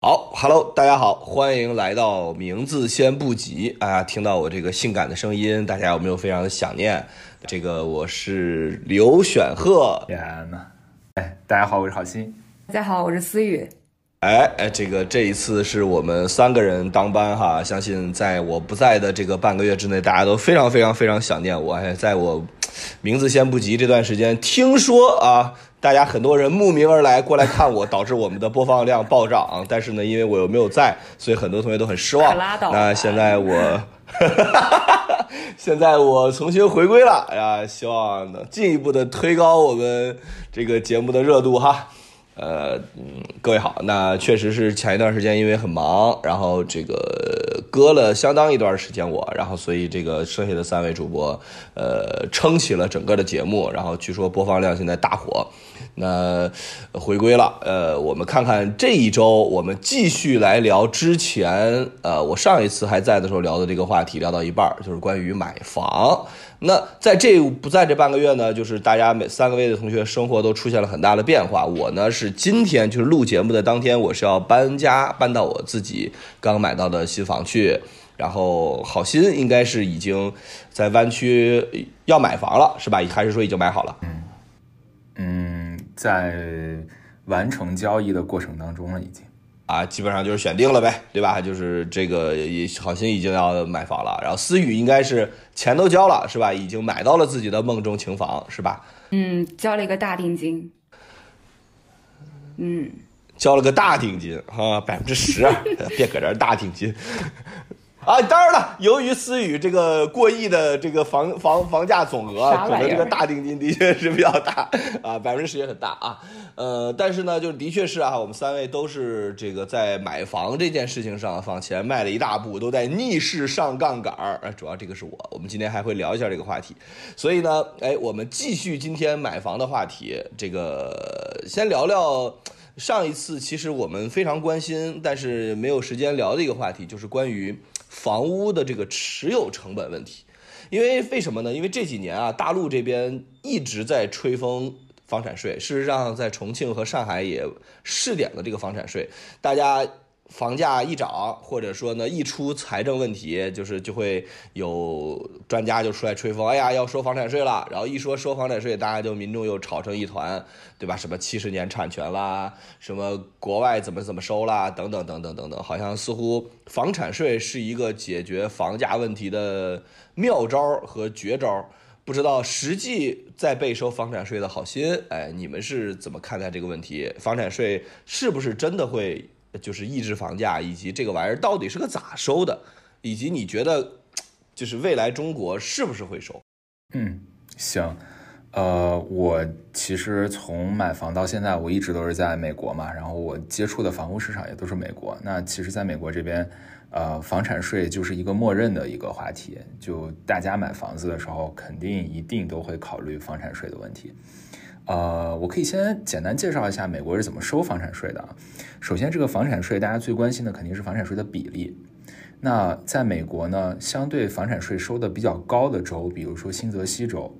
好，Hello，大家好，欢迎来到名字先不急啊！听到我这个性感的声音，大家有没有非常的想念？这个我是刘选赫，天呐，哎，大家好，我是郝鑫，大家好，我是思雨。哎哎，这个这一次是我们三个人当班哈，相信在我不在的这个半个月之内，大家都非常非常非常想念我。哎，在我名字先不急这段时间，听说啊。大家很多人慕名而来过来看我，导致我们的播放量暴涨。但是呢，因为我又没有在，所以很多同学都很失望。那现在我，现在我重新回归了，哎呀，希望能进一步的推高我们这个节目的热度哈。呃，嗯，各位好，那确实是前一段时间因为很忙，然后这个搁了相当一段时间我，然后所以这个剩下的三位主播，呃，撑起了整个的节目，然后据说播放量现在大火。那回归了，呃，我们看看这一周，我们继续来聊之前，呃，我上一次还在的时候聊的这个话题，聊到一半就是关于买房。那在这不在这半个月呢，就是大家每三个位的同学生活都出现了很大的变化。我呢是今天就是录节目的当天，我是要搬家搬到我自己刚买到的新房去。然后好心应该是已经在湾区要买房了，是吧？还是说已经买好了？嗯嗯，在完成交易的过程当中了，已经。啊，基本上就是选定了呗，对吧？就是这个也好心已经要买房了，然后思雨应该是钱都交了，是吧？已经买到了自己的梦中情房，是吧？嗯，交了一个大定金。嗯，交了个大定金哈，百分之十，别搁这儿大定金。啊，当然了，由于思雨这个过亿的这个房房房价总额，可能这个大定金的确是比较大啊，百分之十也很大啊。呃，但是呢，就是的确是啊，我们三位都是这个在买房这件事情上往前迈了一大步，都在逆势上杠杆儿。主要这个是我，我们今天还会聊一下这个话题。所以呢，哎，我们继续今天买房的话题，这个先聊聊上一次其实我们非常关心，但是没有时间聊的一个话题，就是关于。房屋的这个持有成本问题，因为为什么呢？因为这几年啊，大陆这边一直在吹风房产税，事实上在重庆和上海也试点了这个房产税，大家。房价一涨，或者说呢一出财政问题，就是就会有专家就出来吹风，哎呀要收房产税了。然后一说收房产税，大家就民众又吵成一团，对吧？什么七十年产权啦，什么国外怎么怎么收啦，等等等等等等，好像似乎房产税是一个解决房价问题的妙招和绝招。不知道实际在被收房产税的好心，哎，你们是怎么看待这个问题？房产税是不是真的会？就是抑制房价，以及这个玩意儿到底是个咋收的，以及你觉得，就是未来中国是不是会收？嗯，行，呃，我其实从买房到现在，我一直都是在美国嘛，然后我接触的房屋市场也都是美国。那其实，在美国这边，呃，房产税就是一个默认的一个话题，就大家买房子的时候，肯定一定都会考虑房产税的问题。呃，我可以先简单介绍一下美国是怎么收房产税的啊。首先，这个房产税大家最关心的肯定是房产税的比例。那在美国呢，相对房产税收的比较高的州，比如说新泽西州，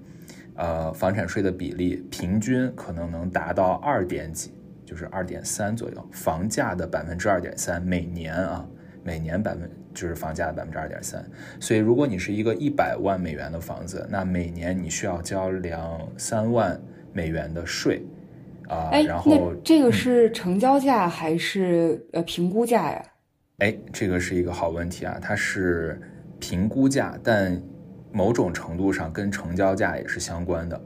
呃，房产税的比例平均可能能达到二点几，就是二点三左右，房价的百分之二点三，每年啊，每年百分就是房价的百分之二点三。所以，如果你是一个一百万美元的房子，那每年你需要交两三万。美元的税，啊，然后这个是成交价还是呃评估价呀？哎，这个是一个好问题啊，它是评估价，但某种程度上跟成交价也是相关的。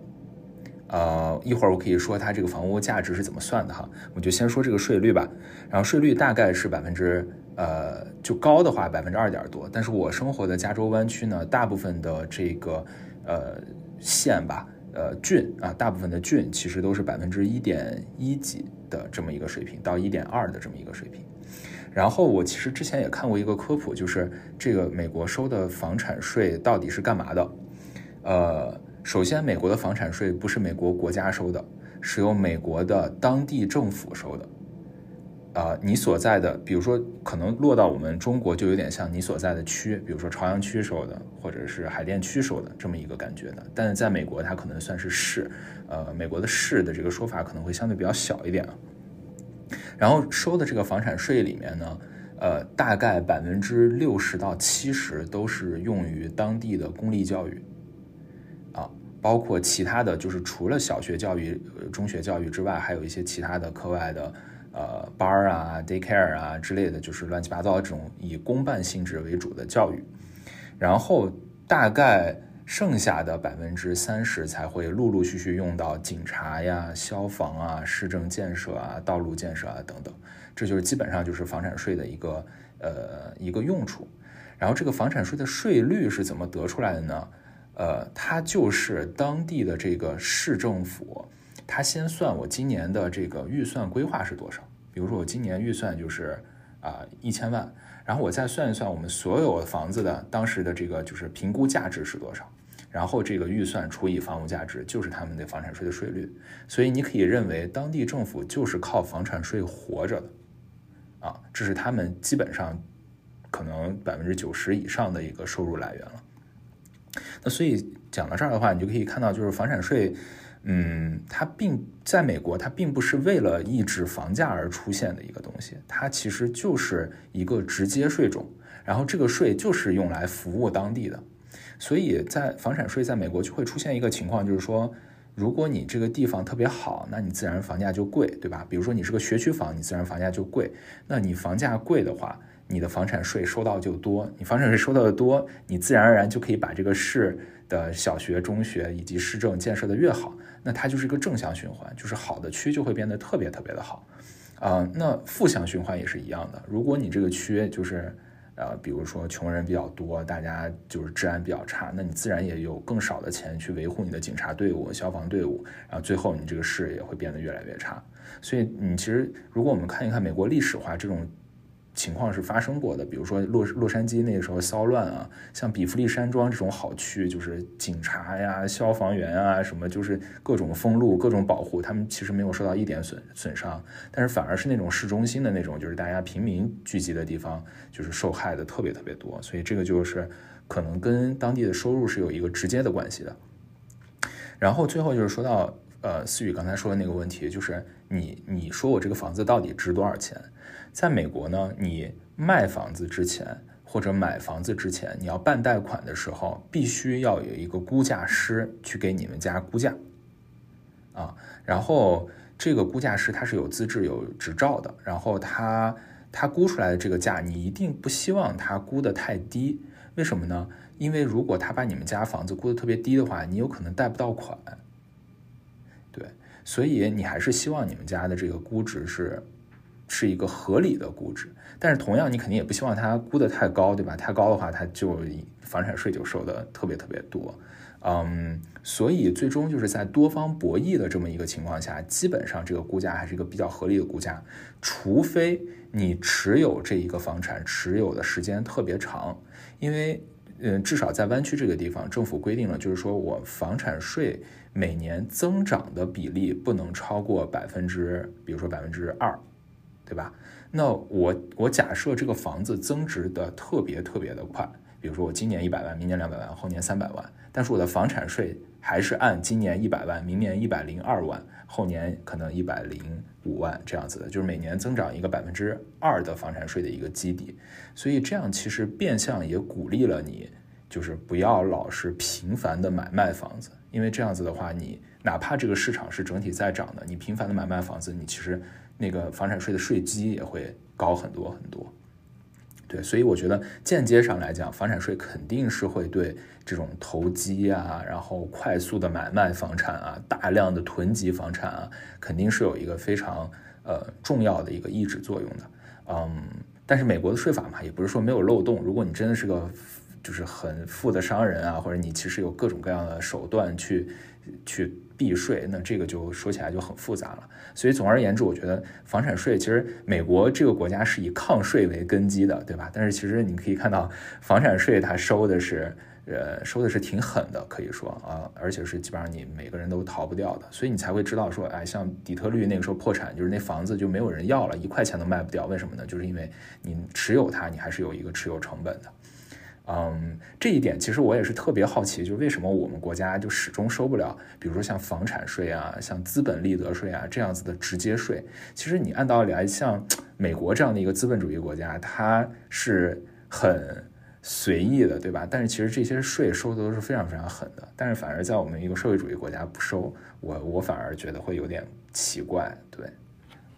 呃，一会儿我可以说它这个房屋价值是怎么算的哈，我就先说这个税率吧。然后税率大概是百分之呃，就高的话百分之二点多，但是我生活的加州湾区呢，大部分的这个呃县吧。呃，郡啊，大部分的郡其实都是百分之一点一几的这么一个水平，到一点二的这么一个水平。然后我其实之前也看过一个科普，就是这个美国收的房产税到底是干嘛的？呃，首先，美国的房产税不是美国国家收的，是由美国的当地政府收的。啊，你所在的，比如说，可能落到我们中国就有点像你所在的区，比如说朝阳区收的，或者是海淀区收的这么一个感觉的。但是在美国，它可能算是市，呃，美国的市的这个说法可能会相对比较小一点啊。然后收的这个房产税里面呢，呃，大概百分之六十到七十都是用于当地的公立教育，啊，包括其他的就是除了小学教育、中学教育之外，还有一些其他的课外的。呃，班啊，daycare 啊之类的，就是乱七八糟这种以公办性质为主的教育，然后大概剩下的百分之三十才会陆陆续续用到警察呀、消防啊、市政建设啊、道路建设啊等等，这就是基本上就是房产税的一个呃一个用处。然后这个房产税的税率是怎么得出来的呢？呃，它就是当地的这个市政府。他先算我今年的这个预算规划是多少，比如说我今年预算就是啊一千万，然后我再算一算我们所有房子的当时的这个就是评估价值是多少，然后这个预算除以房屋价值就是他们的房产税的税率，所以你可以认为当地政府就是靠房产税活着的，啊，这是他们基本上可能百分之九十以上的一个收入来源了。那所以讲到这儿的话，你就可以看到就是房产税。嗯，它并在美国，它并不是为了抑制房价而出现的一个东西，它其实就是一个直接税种，然后这个税就是用来服务当地的，所以在房产税在美国就会出现一个情况，就是说，如果你这个地方特别好，那你自然房价就贵，对吧？比如说你是个学区房，你自然房价就贵，那你房价贵的话，你的房产税收到就多，你房产税收到的多，你自然而然就可以把这个市的小学、中学以及市政建设的越好。那它就是一个正向循环，就是好的区就会变得特别特别的好，啊，那负向循环也是一样的。如果你这个区就是，呃，比如说穷人比较多，大家就是治安比较差，那你自然也有更少的钱去维护你的警察队伍、消防队伍，然后最后你这个市也会变得越来越差。所以你其实如果我们看一看美国历史话，这种。情况是发生过的，比如说洛洛杉矶那个时候骚乱啊，像比弗利山庄这种好区，就是警察呀、消防员啊什么，就是各种封路、各种保护，他们其实没有受到一点损损伤，但是反而是那种市中心的那种，就是大家平民聚集的地方，就是受害的特别特别多，所以这个就是可能跟当地的收入是有一个直接的关系的。然后最后就是说到呃思雨刚才说的那个问题，就是你你说我这个房子到底值多少钱？在美国呢，你卖房子之前或者买房子之前，你要办贷款的时候，必须要有一个估价师去给你们家估价，啊，然后这个估价师他是有资质、有执照的，然后他他估出来的这个价，你一定不希望他估的太低，为什么呢？因为如果他把你们家房子估的特别低的话，你有可能贷不到款，所以你还是希望你们家的这个估值是。是一个合理的估值，但是同样你肯定也不希望它估得太高，对吧？太高的话，它就房产税就收的特别特别多，嗯，所以最终就是在多方博弈的这么一个情况下，基本上这个估价还是一个比较合理的估价，除非你持有这一个房产持有的时间特别长，因为嗯，至少在湾区这个地方，政府规定了，就是说我房产税每年增长的比例不能超过百分之，比如说百分之二。对吧？那我我假设这个房子增值的特别特别的快，比如说我今年一百万，明年两百万，后年三百万，但是我的房产税还是按今年一百万，明年一百零二万，后年可能一百零五万这样子的，就是每年增长一个百分之二的房产税的一个基底。所以这样其实变相也鼓励了你，就是不要老是频繁的买卖房子，因为这样子的话，你哪怕这个市场是整体在涨的，你频繁的买卖房子，你其实。那个房产税的税基也会高很多很多，对，所以我觉得间接上来讲，房产税肯定是会对这种投机啊，然后快速的买卖房产啊，大量的囤积房产啊，肯定是有一个非常呃重要的一个抑制作用的。嗯，但是美国的税法嘛，也不是说没有漏洞，如果你真的是个就是很富的商人啊，或者你其实有各种各样的手段去去。避税，那这个就说起来就很复杂了。所以总而言之，我觉得房产税其实美国这个国家是以抗税为根基的，对吧？但是其实你可以看到，房产税它收的是，呃，收的是挺狠的，可以说啊，而且是基本上你每个人都逃不掉的。所以你才会知道说，哎，像底特律那个时候破产，就是那房子就没有人要了，一块钱都卖不掉。为什么呢？就是因为你持有它，你还是有一个持有成本的。嗯，这一点其实我也是特别好奇，就是为什么我们国家就始终收不了，比如说像房产税啊、像资本利得税啊这样子的直接税。其实你按道理来，像美国这样的一个资本主义国家，它是很随意的，对吧？但是其实这些税收的都是非常非常狠的，但是反而在我们一个社会主义国家不收，我我反而觉得会有点奇怪，对。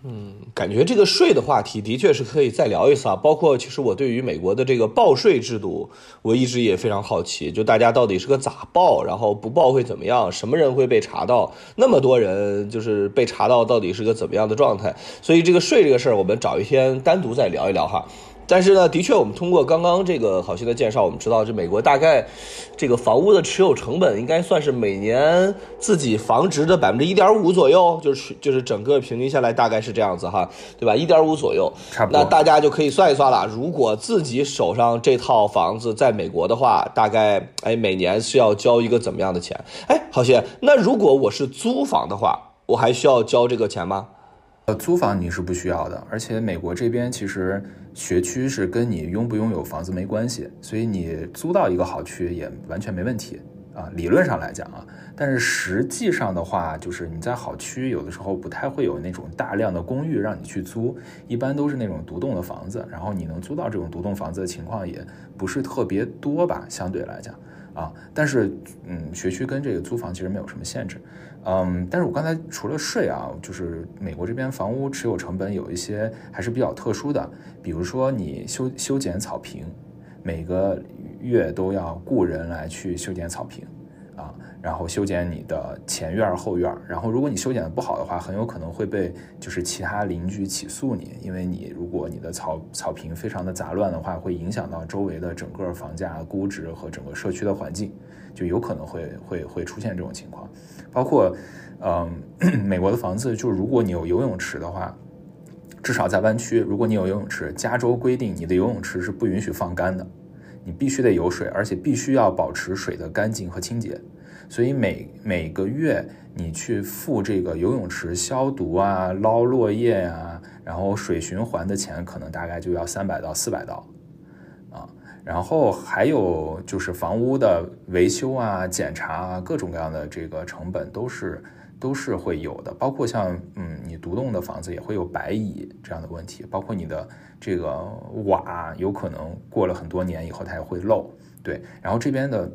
嗯，感觉这个税的话题的确是可以再聊一次啊。包括其实我对于美国的这个报税制度，我一直也非常好奇，就大家到底是个咋报，然后不报会怎么样，什么人会被查到，那么多人就是被查到，到底是个怎么样的状态？所以这个税这个事儿，我们找一天单独再聊一聊哈。但是呢，的确，我们通过刚刚这个好心的介绍，我们知道，这美国大概这个房屋的持有成本应该算是每年自己房值的百分之一点五左右，就是就是整个平均下来大概是这样子哈，对吧？一点五左右，差不多。那大家就可以算一算了，如果自己手上这套房子在美国的话，大概哎每年是要交一个怎么样的钱？哎，好心，那如果我是租房的话，我还需要交这个钱吗？呃，租房你是不需要的，而且美国这边其实学区是跟你拥不拥有房子没关系，所以你租到一个好区也完全没问题啊。理论上来讲啊，但是实际上的话，就是你在好区有的时候不太会有那种大量的公寓让你去租，一般都是那种独栋的房子，然后你能租到这种独栋房子的情况也不是特别多吧，相对来讲啊。但是嗯，学区跟这个租房其实没有什么限制。嗯，但是我刚才除了税啊，就是美国这边房屋持有成本有一些还是比较特殊的，比如说你修修剪草坪，每个月都要雇人来去修剪草坪，啊，然后修剪你的前院后院，然后如果你修剪的不好的话，很有可能会被就是其他邻居起诉你，因为你如果你的草草坪非常的杂乱的话，会影响到周围的整个房价估值和整个社区的环境，就有可能会会会出现这种情况。包括，嗯，美国的房子，就如果你有游泳池的话，至少在湾区，如果你有游泳池，加州规定你的游泳池是不允许放干的，你必须得有水，而且必须要保持水的干净和清洁。所以每每个月你去付这个游泳池消毒啊、捞落叶啊，然后水循环的钱，可能大概就要三百到四百刀。然后还有就是房屋的维修啊、检查啊，各种各样的这个成本都是都是会有的，包括像嗯，你独栋的房子也会有白蚁这样的问题，包括你的这个瓦有可能过了很多年以后它也会漏，对。然后这边的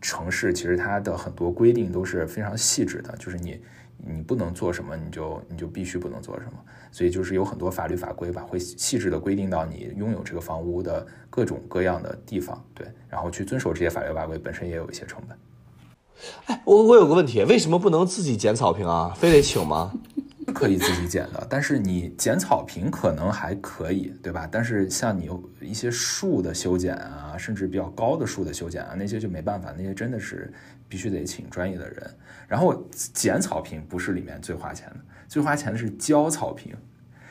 城市其实它的很多规定都是非常细致的，就是你你不能做什么，你就你就必须不能做什么。所以就是有很多法律法规吧，会细致的规定到你拥有这个房屋的各种各样的地方，对，然后去遵守这些法律法规本身也有一些成本。哎，我我有个问题，为什么不能自己剪草坪啊？非得请吗？可以自己剪的，但是你剪草坪可能还可以，对吧？但是像你一些树的修剪啊，甚至比较高的树的修剪啊，那些就没办法，那些真的是必须得请专业的人。然后剪草坪不是里面最花钱的。最花钱的是浇草坪，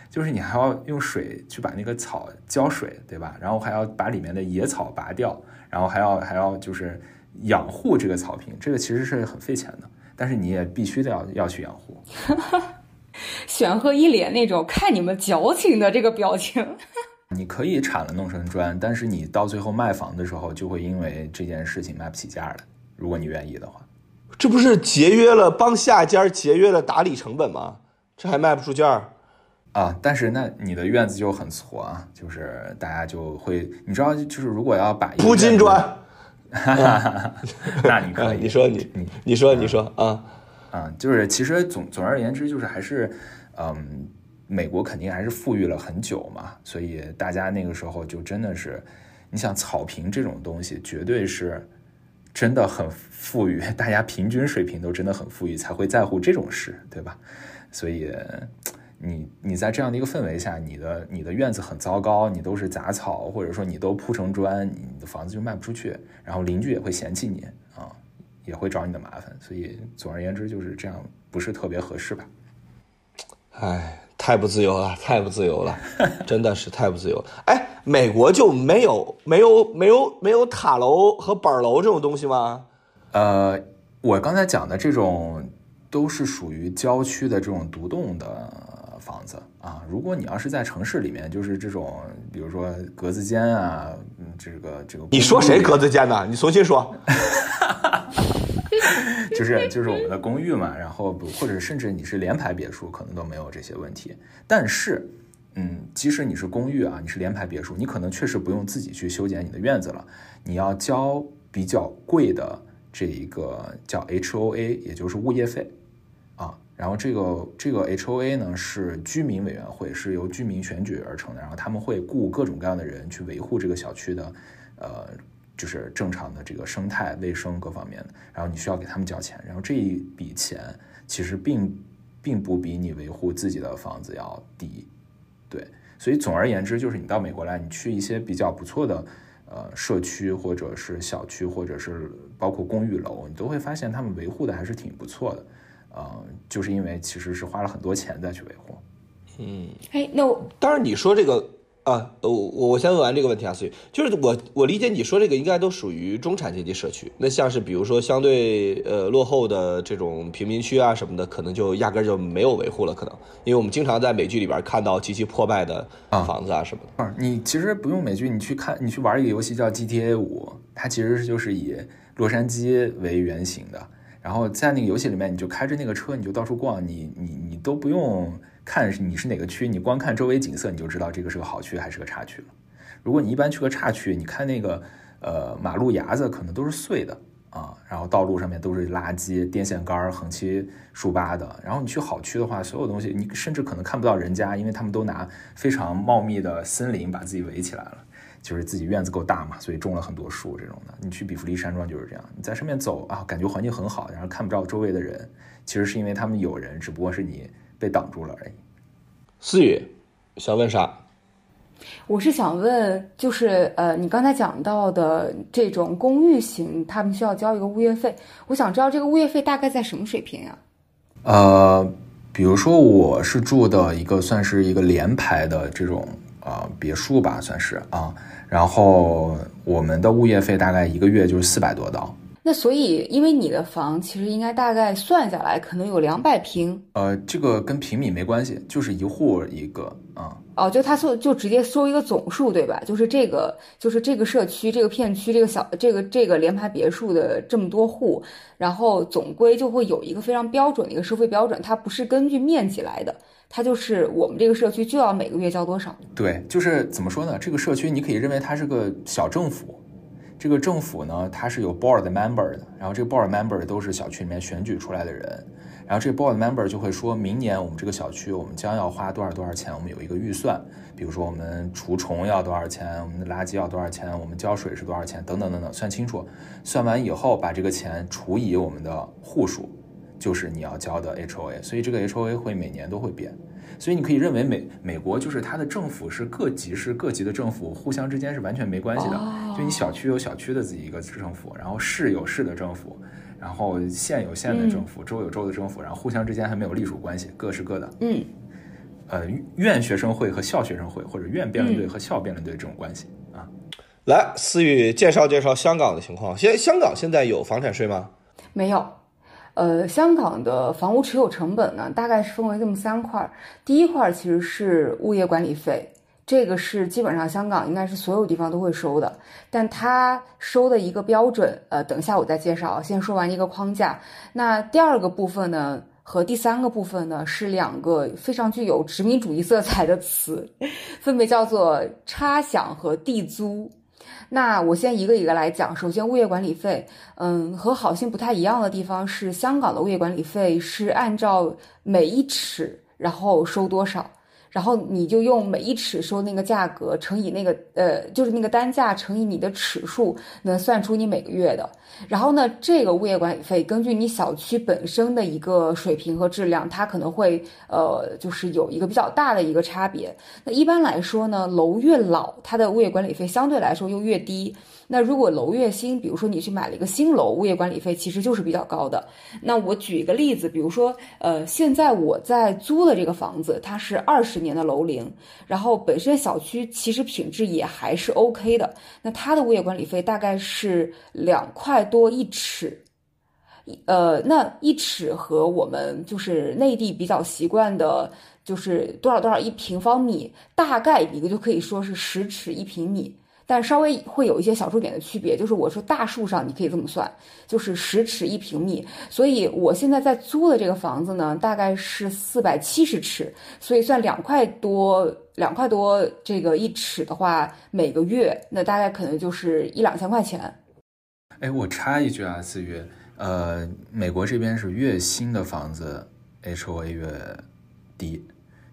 就是你还要用水去把那个草浇水，对吧？然后还要把里面的野草拔掉，然后还要还要就是养护这个草坪，这个其实是很费钱的，但是你也必须得要要去养护。玄鹤一脸那种看你们矫情的这个表情。你可以铲了弄成砖，但是你到最后卖房的时候，就会因为这件事情卖不起价了。如果你愿意的话。这不是节约了帮下家节约了打理成本吗？这还卖不出价啊！但是那你的院子就很挫啊，就是大家就会，你知道，就是如果要把铺金砖，哈哈哈那你可以，你说你你你说你说啊啊，就是其实总总而言之，就是还是嗯，美国肯定还是富裕了很久嘛，所以大家那个时候就真的是，你想草坪这种东西，绝对是。真的很富裕，大家平均水平都真的很富裕，才会在乎这种事，对吧？所以，你你在这样的一个氛围下，你的你的院子很糟糕，你都是杂草，或者说你都铺成砖，你的房子就卖不出去，然后邻居也会嫌弃你啊，也会找你的麻烦。所以，总而言之就是这样，不是特别合适吧？唉。太不自由了，太不自由了，真的是太不自由。哎，美国就没有没有没有没有塔楼和板楼这种东西吗？呃，我刚才讲的这种都是属于郊区的这种独栋的房子啊。如果你要是在城市里面，就是这种，比如说格子间啊，嗯这个这个。你说谁格子间呢？你重新说。就是就是我们的公寓嘛，然后或者甚至你是联排别墅，可能都没有这些问题。但是，嗯，即使你是公寓啊，你是联排别墅，你可能确实不用自己去修剪你的院子了，你要交比较贵的这一个叫 H O A，也就是物业费啊。然后这个这个 H O A 呢是居民委员会，是由居民选举而成的，然后他们会雇各种各样的人去维护这个小区的，呃。就是正常的这个生态卫生各方面的，然后你需要给他们交钱，然后这一笔钱其实并并不比你维护自己的房子要低，对，所以总而言之，就是你到美国来，你去一些比较不错的呃社区或者是小区，或者是包括公寓楼，你都会发现他们维护的还是挺不错的，呃，就是因为其实是花了很多钱再去维护。嗯，哎，那我当然你说这个。啊，我我我先问完这个问题啊，所以就是我我理解你说这个应该都属于中产阶级社区，那像是比如说相对呃落后的这种贫民区啊什么的，可能就压根就没有维护了，可能因为我们经常在美剧里边看到极其破败的房子啊什么的。啊，你其实不用美剧，你去看，你去玩一个游戏叫 GTA 五，它其实就是以洛杉矶为原型的，然后在那个游戏里面，你就开着那个车，你就到处逛，你你你都不用。看你是哪个区，你光看周围景色，你就知道这个是个好区还是个差区了。如果你一般去个差区，你看那个呃马路牙子可能都是碎的啊，然后道路上面都是垃圾，电线杆横七竖八的。然后你去好区的话，所有东西你甚至可能看不到人家，因为他们都拿非常茂密的森林把自己围起来了，就是自己院子够大嘛，所以种了很多树这种的。你去比弗利山庄就是这样，你在上面走啊，感觉环境很好，然后看不着周围的人，其实是因为他们有人，只不过是你。被挡住了而已。思雨，想问啥？我是想问，就是呃，你刚才讲到的这种公寓型，他们需要交一个物业费。我想知道这个物业费大概在什么水平呀？呃，比如说我是住的一个算是一个联排的这种啊别墅吧，算是啊，然后我们的物业费大概一个月就是四百多刀。那所以，因为你的房其实应该大概算下来可能有两百平，呃，这个跟平米没关系，就是一户一个啊。哦，就他说就直接收一个总数，对吧？就是这个，就是这个社区、这个片区、这个小、这个这个联排别墅的这么多户，然后总归就会有一个非常标准的一个收费标准，它不是根据面积来的，它就是我们这个社区就要每个月交多少。对，就是怎么说呢？这个社区你可以认为它是个小政府。这个政府呢，它是有 board member 的，然后这个 board member 都是小区里面选举出来的人，然后这 board member 就会说明年我们这个小区我们将要花多少多少钱，我们有一个预算，比如说我们除虫要多少钱，我们的垃圾要多少钱，我们浇水是多少钱，等等等等，算清楚，算完以后把这个钱除以我们的户数，就是你要交的 HOA，所以这个 HOA 会每年都会变。所以你可以认为美美国就是它的政府是各级是各级的政府，互相之间是完全没关系的。就你小区有小区的自己一个政府，然后市有市的政府，然后县有县的政府，州有州的政府，然后互相之间还没有隶属关系，各是各的。嗯，呃，院学生会和校学生会，或者院辩论队和校辩论队这种关系啊。来，思雨介绍介绍香港的情况。现香港现在有房产税吗？没有。呃，香港的房屋持有成本呢，大概是分为这么三块。第一块其实是物业管理费，这个是基本上香港应该是所有地方都会收的，但它收的一个标准，呃，等一下我再介绍。先说完一个框架。那第二个部分呢，和第三个部分呢，是两个非常具有殖民主义色彩的词，分别叫做差享和地租。那我先一个一个来讲。首先，物业管理费，嗯，和好心不太一样的地方是，香港的物业管理费是按照每一尺然后收多少。然后你就用每一尺收那个价格乘以那个呃，就是那个单价乘以你的尺数，能算出你每个月的。然后呢，这个物业管理费根据你小区本身的一个水平和质量，它可能会呃，就是有一个比较大的一个差别。那一般来说呢，楼越老，它的物业管理费相对来说又越低。那如果楼越新，比如说你去买了一个新楼，物业管理费其实就是比较高的。那我举一个例子，比如说，呃，现在我在租的这个房子，它是二十年的楼龄，然后本身小区其实品质也还是 OK 的。那它的物业管理费大概是两块多一尺，呃，那一尺和我们就是内地比较习惯的，就是多少多少一平方米，大概一个就可以说是十尺一平米。但稍微会有一些小数点的区别，就是我说大数上你可以这么算，就是十尺一平米。所以我现在在租的这个房子呢，大概是四百七十尺，所以算两块多，两块多这个一尺的话，每个月那大概可能就是一两千块钱。哎，我插一句啊，四月，呃，美国这边是越新的房子 HOA 越低，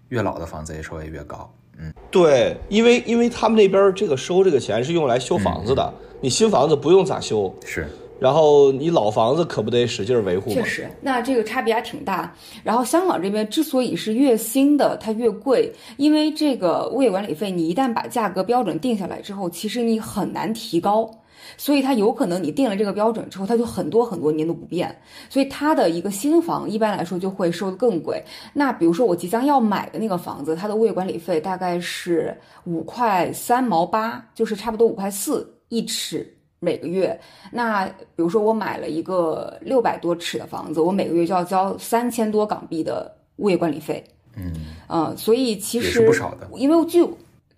越老的房子 HOA 越高。嗯，对，因为因为他们那边这个收这个钱是用来修房子的，你新房子不用咋修，是，然后你老房子可不得使劲维护确实，那这个差别还挺大。然后香港这边之所以是越新的它越贵，因为这个物业管理费，你一旦把价格标准定下来之后，其实你很难提高。所以它有可能你定了这个标准之后，它就很多很多年都不变。所以它的一个新房一般来说就会收的更贵。那比如说我即将要买的那个房子，它的物业管理费大概是五块三毛八，就是差不多五块四一尺每个月。那比如说我买了一个六百多尺的房子，我每个月就要交三千多港币的物业管理费。嗯呃，所以其实是不少的，因为据。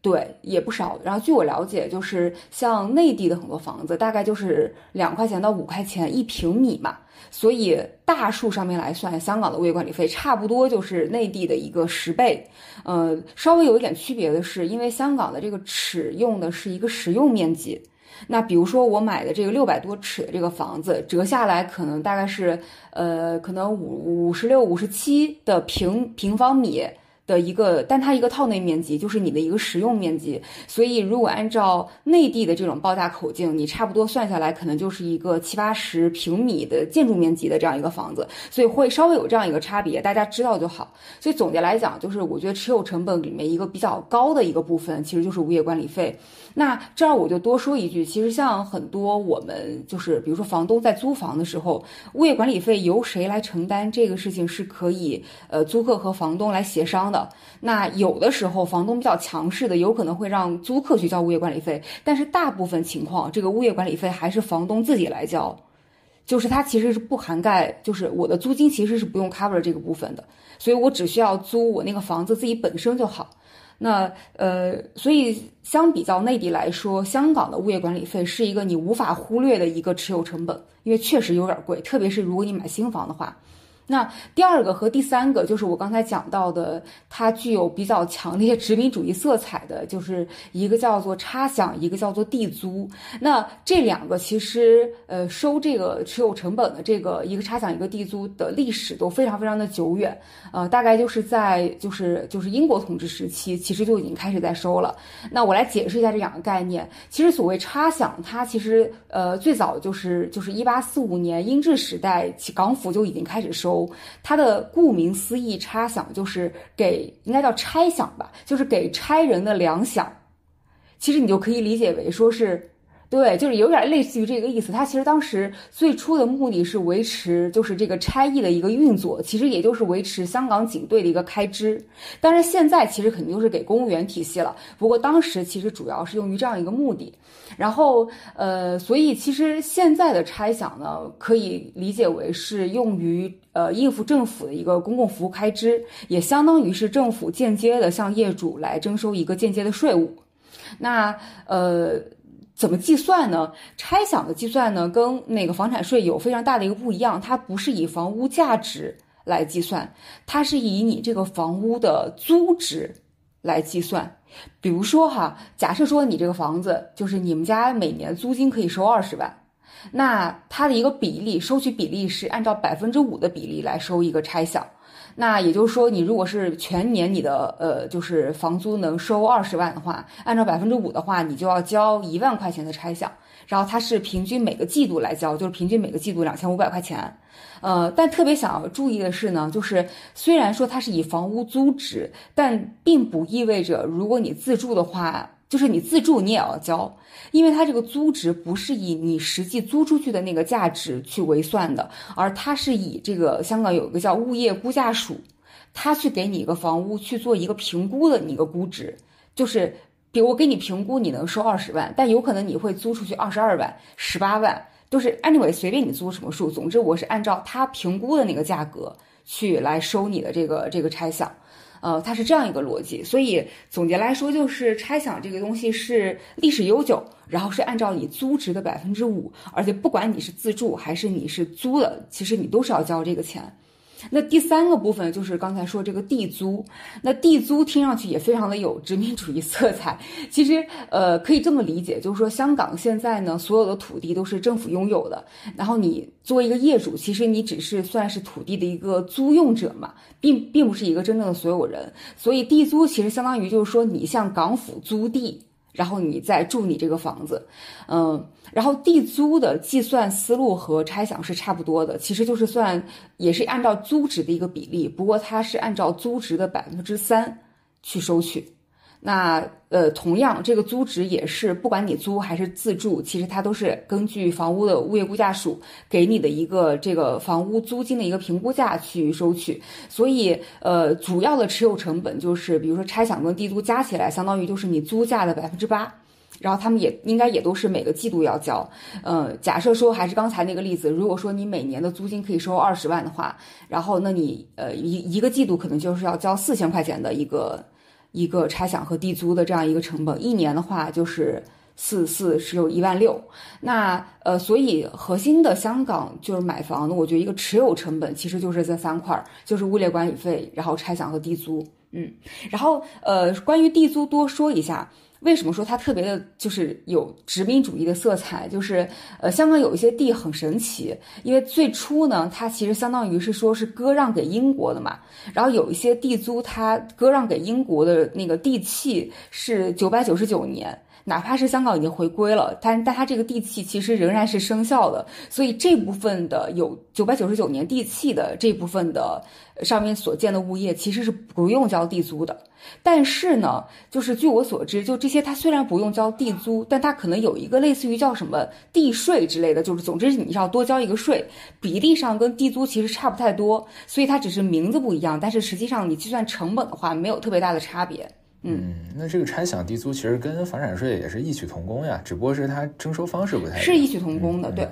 对，也不少。然后据我了解，就是像内地的很多房子，大概就是两块钱到五块钱一平米嘛。所以大数上面来算，香港的物业管理费差不多就是内地的一个十倍。呃，稍微有一点区别的是，因为香港的这个尺用的是一个实用面积。那比如说我买的这个六百多尺的这个房子，折下来可能大概是呃，可能五五十六、五十七的平平方米。的一个，但它一个套内面积就是你的一个实用面积，所以如果按照内地的这种报价口径，你差不多算下来，可能就是一个七八十平米的建筑面积的这样一个房子，所以会稍微有这样一个差别，大家知道就好。所以总结来讲，就是我觉得持有成本里面一个比较高的一个部分，其实就是物业管理费。那这儿我就多说一句，其实像很多我们就是，比如说房东在租房的时候，物业管理费由谁来承担这个事情是可以，呃，租客和房东来协商的。那有的时候房东比较强势的，有可能会让租客去交物业管理费，但是大部分情况，这个物业管理费还是房东自己来交，就是它其实是不涵盖，就是我的租金其实是不用 cover 这个部分的，所以我只需要租我那个房子自己本身就好。那呃，所以相比较内地来说，香港的物业管理费是一个你无法忽略的一个持有成本，因为确实有点贵，特别是如果你买新房的话。那第二个和第三个就是我刚才讲到的，它具有比较强烈殖民主义色彩的，就是一个叫做差饷，一个叫做地租。那这两个其实呃收这个持有成本的这个一个差饷一个地租的历史都非常非常的久远，呃大概就是在就是就是英国统治时期，其实就已经开始在收了。那我来解释一下这两个概念。其实所谓差饷，它其实呃最早就是就是一八四五年英治时代，港府就已经开始收。它的顾名思义，差饷就是给，应该叫差饷吧，就是给差人的粮饷。其实你就可以理解为说是。对，就是有点类似于这个意思。他其实当时最初的目的是维持，就是这个差役的一个运作，其实也就是维持香港警队的一个开支。当然，现在其实肯定就是给公务员体系了。不过当时其实主要是用于这样一个目的。然后，呃，所以其实现在的差饷呢，可以理解为是用于呃应付政府的一个公共服务开支，也相当于是政府间接的向业主来征收一个间接的税务。那呃。怎么计算呢？拆饷的计算呢，跟那个房产税有非常大的一个不一样。它不是以房屋价值来计算，它是以你这个房屋的租值来计算。比如说哈，假设说你这个房子就是你们家每年租金可以收二十万，那它的一个比例收取比例是按照百分之五的比例来收一个拆饷。那也就是说，你如果是全年你的呃，就是房租能收二十万的话，按照百分之五的话，你就要交一万块钱的差饷。然后它是平均每个季度来交，就是平均每个季度两千五百块钱。呃，但特别想要注意的是呢，就是虽然说它是以房屋租值，但并不意味着如果你自住的话。就是你自住你也要交，因为它这个租值不是以你实际租出去的那个价值去为算的，而它是以这个香港有一个叫物业估价署，它去给你一个房屋去做一个评估的你一个估值，就是比如我给你评估你能收二十万，但有可能你会租出去二十二万、十八万，就是 anyway 随便你租什么数，总之我是按照他评估的那个价格去来收你的这个这个拆饷。呃，它是这样一个逻辑。所以总结来说，就是拆想这个东西是历史悠久，然后是按照你租值的百分之五，而且不管你是自住还是你是租的，其实你都是要交这个钱。那第三个部分就是刚才说这个地租，那地租听上去也非常的有殖民主义色彩。其实，呃，可以这么理解，就是说香港现在呢，所有的土地都是政府拥有的，然后你作为一个业主，其实你只是算是土地的一个租用者嘛，并并不是一个真正的所有人。所以地租其实相当于就是说你向港府租地。然后你再住你这个房子，嗯，然后地租的计算思路和拆想是差不多的，其实就是算也是按照租值的一个比例，不过它是按照租值的百分之三去收取。那呃，同样这个租值也是，不管你租还是自住，其实它都是根据房屋的物业估价署给你的一个这个房屋租金的一个评估价去收取。所以呃，主要的持有成本就是，比如说拆享跟地租加起来，相当于就是你租价的百分之八。然后他们也应该也都是每个季度要交。呃，假设说还是刚才那个例子，如果说你每年的租金可以收二十万的话，然后那你呃一一个季度可能就是要交四千块钱的一个。一个差饷和地租的这样一个成本，一年的话就是四四十六一万六。那呃，所以核心的香港就是买房的，我觉得一个持有成本其实就是这三块儿，就是物业管理费，然后差饷和地租。嗯，然后呃，关于地租多说一下。为什么说它特别的，就是有殖民主义的色彩？就是，呃，香港有一些地很神奇，因为最初呢，它其实相当于是说是割让给英国的嘛。然后有一些地租，它割让给英国的那个地契是九百九十九年。哪怕是香港已经回归了，但但它这个地契其实仍然是生效的，所以这部分的有九百九十九年地契的这部分的上面所建的物业其实是不用交地租的。但是呢，就是据我所知，就这些它虽然不用交地租，但它可能有一个类似于叫什么地税之类的，就是总之你要多交一个税，比例上跟地租其实差不太多，所以它只是名字不一样，但是实际上你计算成本的话没有特别大的差别。嗯，那这个拆享地租其实跟房产税也是异曲同工呀，只不过是它征收方式不太是异曲同工的，对，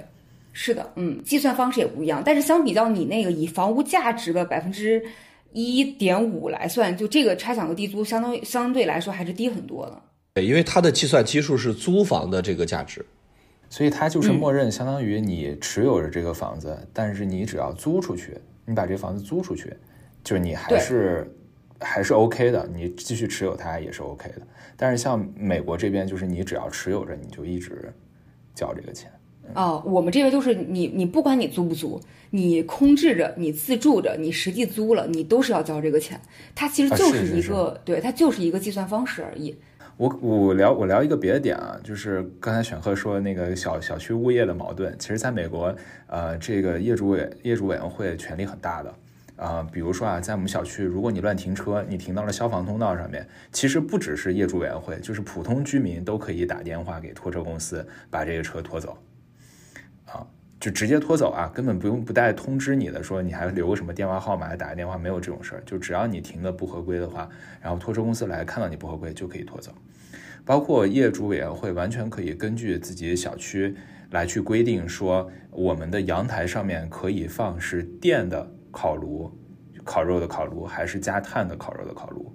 是的，嗯，计算方式也不一样。但是相比较你那个以房屋价值的百分之一点五来算，就这个拆享和地租相当于相对来说还是低很多的。对，因为它的计算基数是租房的这个价值，所以它就是默认相当于你持有着这个房子，但是你只要租出去，你把这房子租出去，就是你还是。还是 OK 的，你继续持有它也是 OK 的。但是像美国这边，就是你只要持有着，你就一直交这个钱。哦，我们这边就是你，你不管你租不租，你空置着，你自住着，你实际租了，你都是要交这个钱。它其实就是一个，对，它就是一个计算方式而已。我我聊我聊一个别的点啊，就是刚才选赫说那个小小区物业的矛盾，其实在美国，呃，这个业主委业主委员会权力很大的。啊，比如说啊，在我们小区，如果你乱停车，你停到了消防通道上面，其实不只是业主委员会，就是普通居民都可以打电话给拖车公司，把这个车拖走，啊，就直接拖走啊，根本不用不带通知你的，说你还留个什么电话号码打个电话，没有这种事儿，就只要你停的不合规的话，然后拖车公司来看到你不合规就可以拖走，包括业主委员会完全可以根据自己小区来去规定说，我们的阳台上面可以放是电的。烤炉，烤肉的烤炉还是加碳的烤肉的烤炉。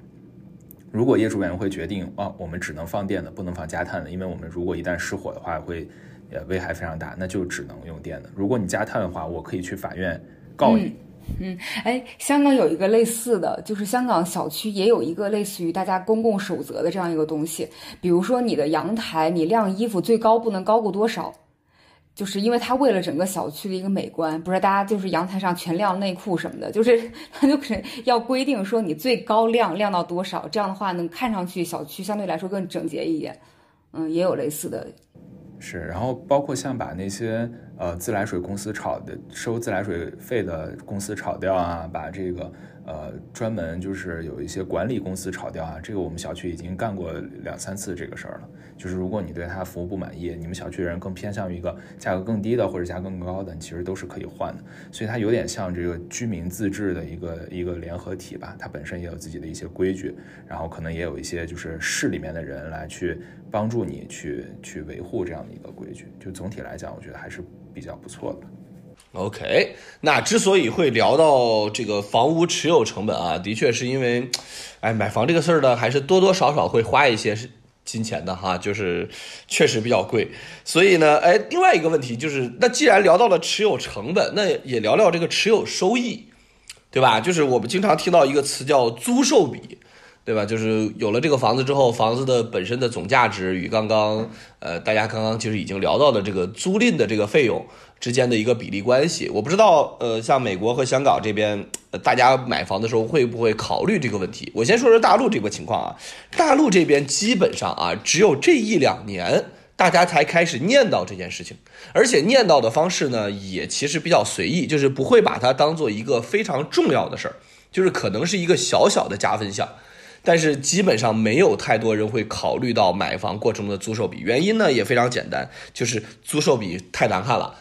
如果业主委员会决定啊，我们只能放电的，不能放加碳的，因为我们如果一旦失火的话，会呃危害非常大，那就只能用电的。如果你加碳的话，我可以去法院告你。嗯，哎，香港有一个类似的，就是香港小区也有一个类似于大家公共守则的这样一个东西，比如说你的阳台，你晾衣服最高不能高过多少。就是因为他为了整个小区的一个美观，不是大家就是阳台上全晾内裤什么的，就是 他就可能要规定说你最高晾晾到多少，这样的话能看上去小区相对来说更整洁一点。嗯，也有类似的。是，然后包括像把那些呃自来水公司炒的收自来水费的公司炒掉啊，把这个。呃，专门就是有一些管理公司炒掉啊，这个我们小区已经干过两三次这个事儿了。就是如果你对他服务不满意，你们小区人更偏向于一个价格更低的或者价格更高的，其实都是可以换的。所以它有点像这个居民自治的一个一个联合体吧，它本身也有自己的一些规矩，然后可能也有一些就是市里面的人来去帮助你去去维护这样的一个规矩。就总体来讲，我觉得还是比较不错的。OK，那之所以会聊到这个房屋持有成本啊，的确是因为，哎，买房这个事儿呢，还是多多少少会花一些金钱的哈，就是确实比较贵。所以呢，哎，另外一个问题就是，那既然聊到了持有成本，那也聊聊这个持有收益，对吧？就是我们经常听到一个词叫租售比。对吧？就是有了这个房子之后，房子的本身的总价值与刚刚，呃，大家刚刚其实已经聊到的这个租赁的这个费用之间的一个比例关系。我不知道，呃，像美国和香港这边，大家买房的时候会不会考虑这个问题？我先说说大陆这个情况啊。大陆这边基本上啊，只有这一两年，大家才开始念叨这件事情，而且念叨的方式呢，也其实比较随意，就是不会把它当做一个非常重要的事儿，就是可能是一个小小的加分项。但是基本上没有太多人会考虑到买房过程中的租售比，原因呢也非常简单，就是租售比太难看了。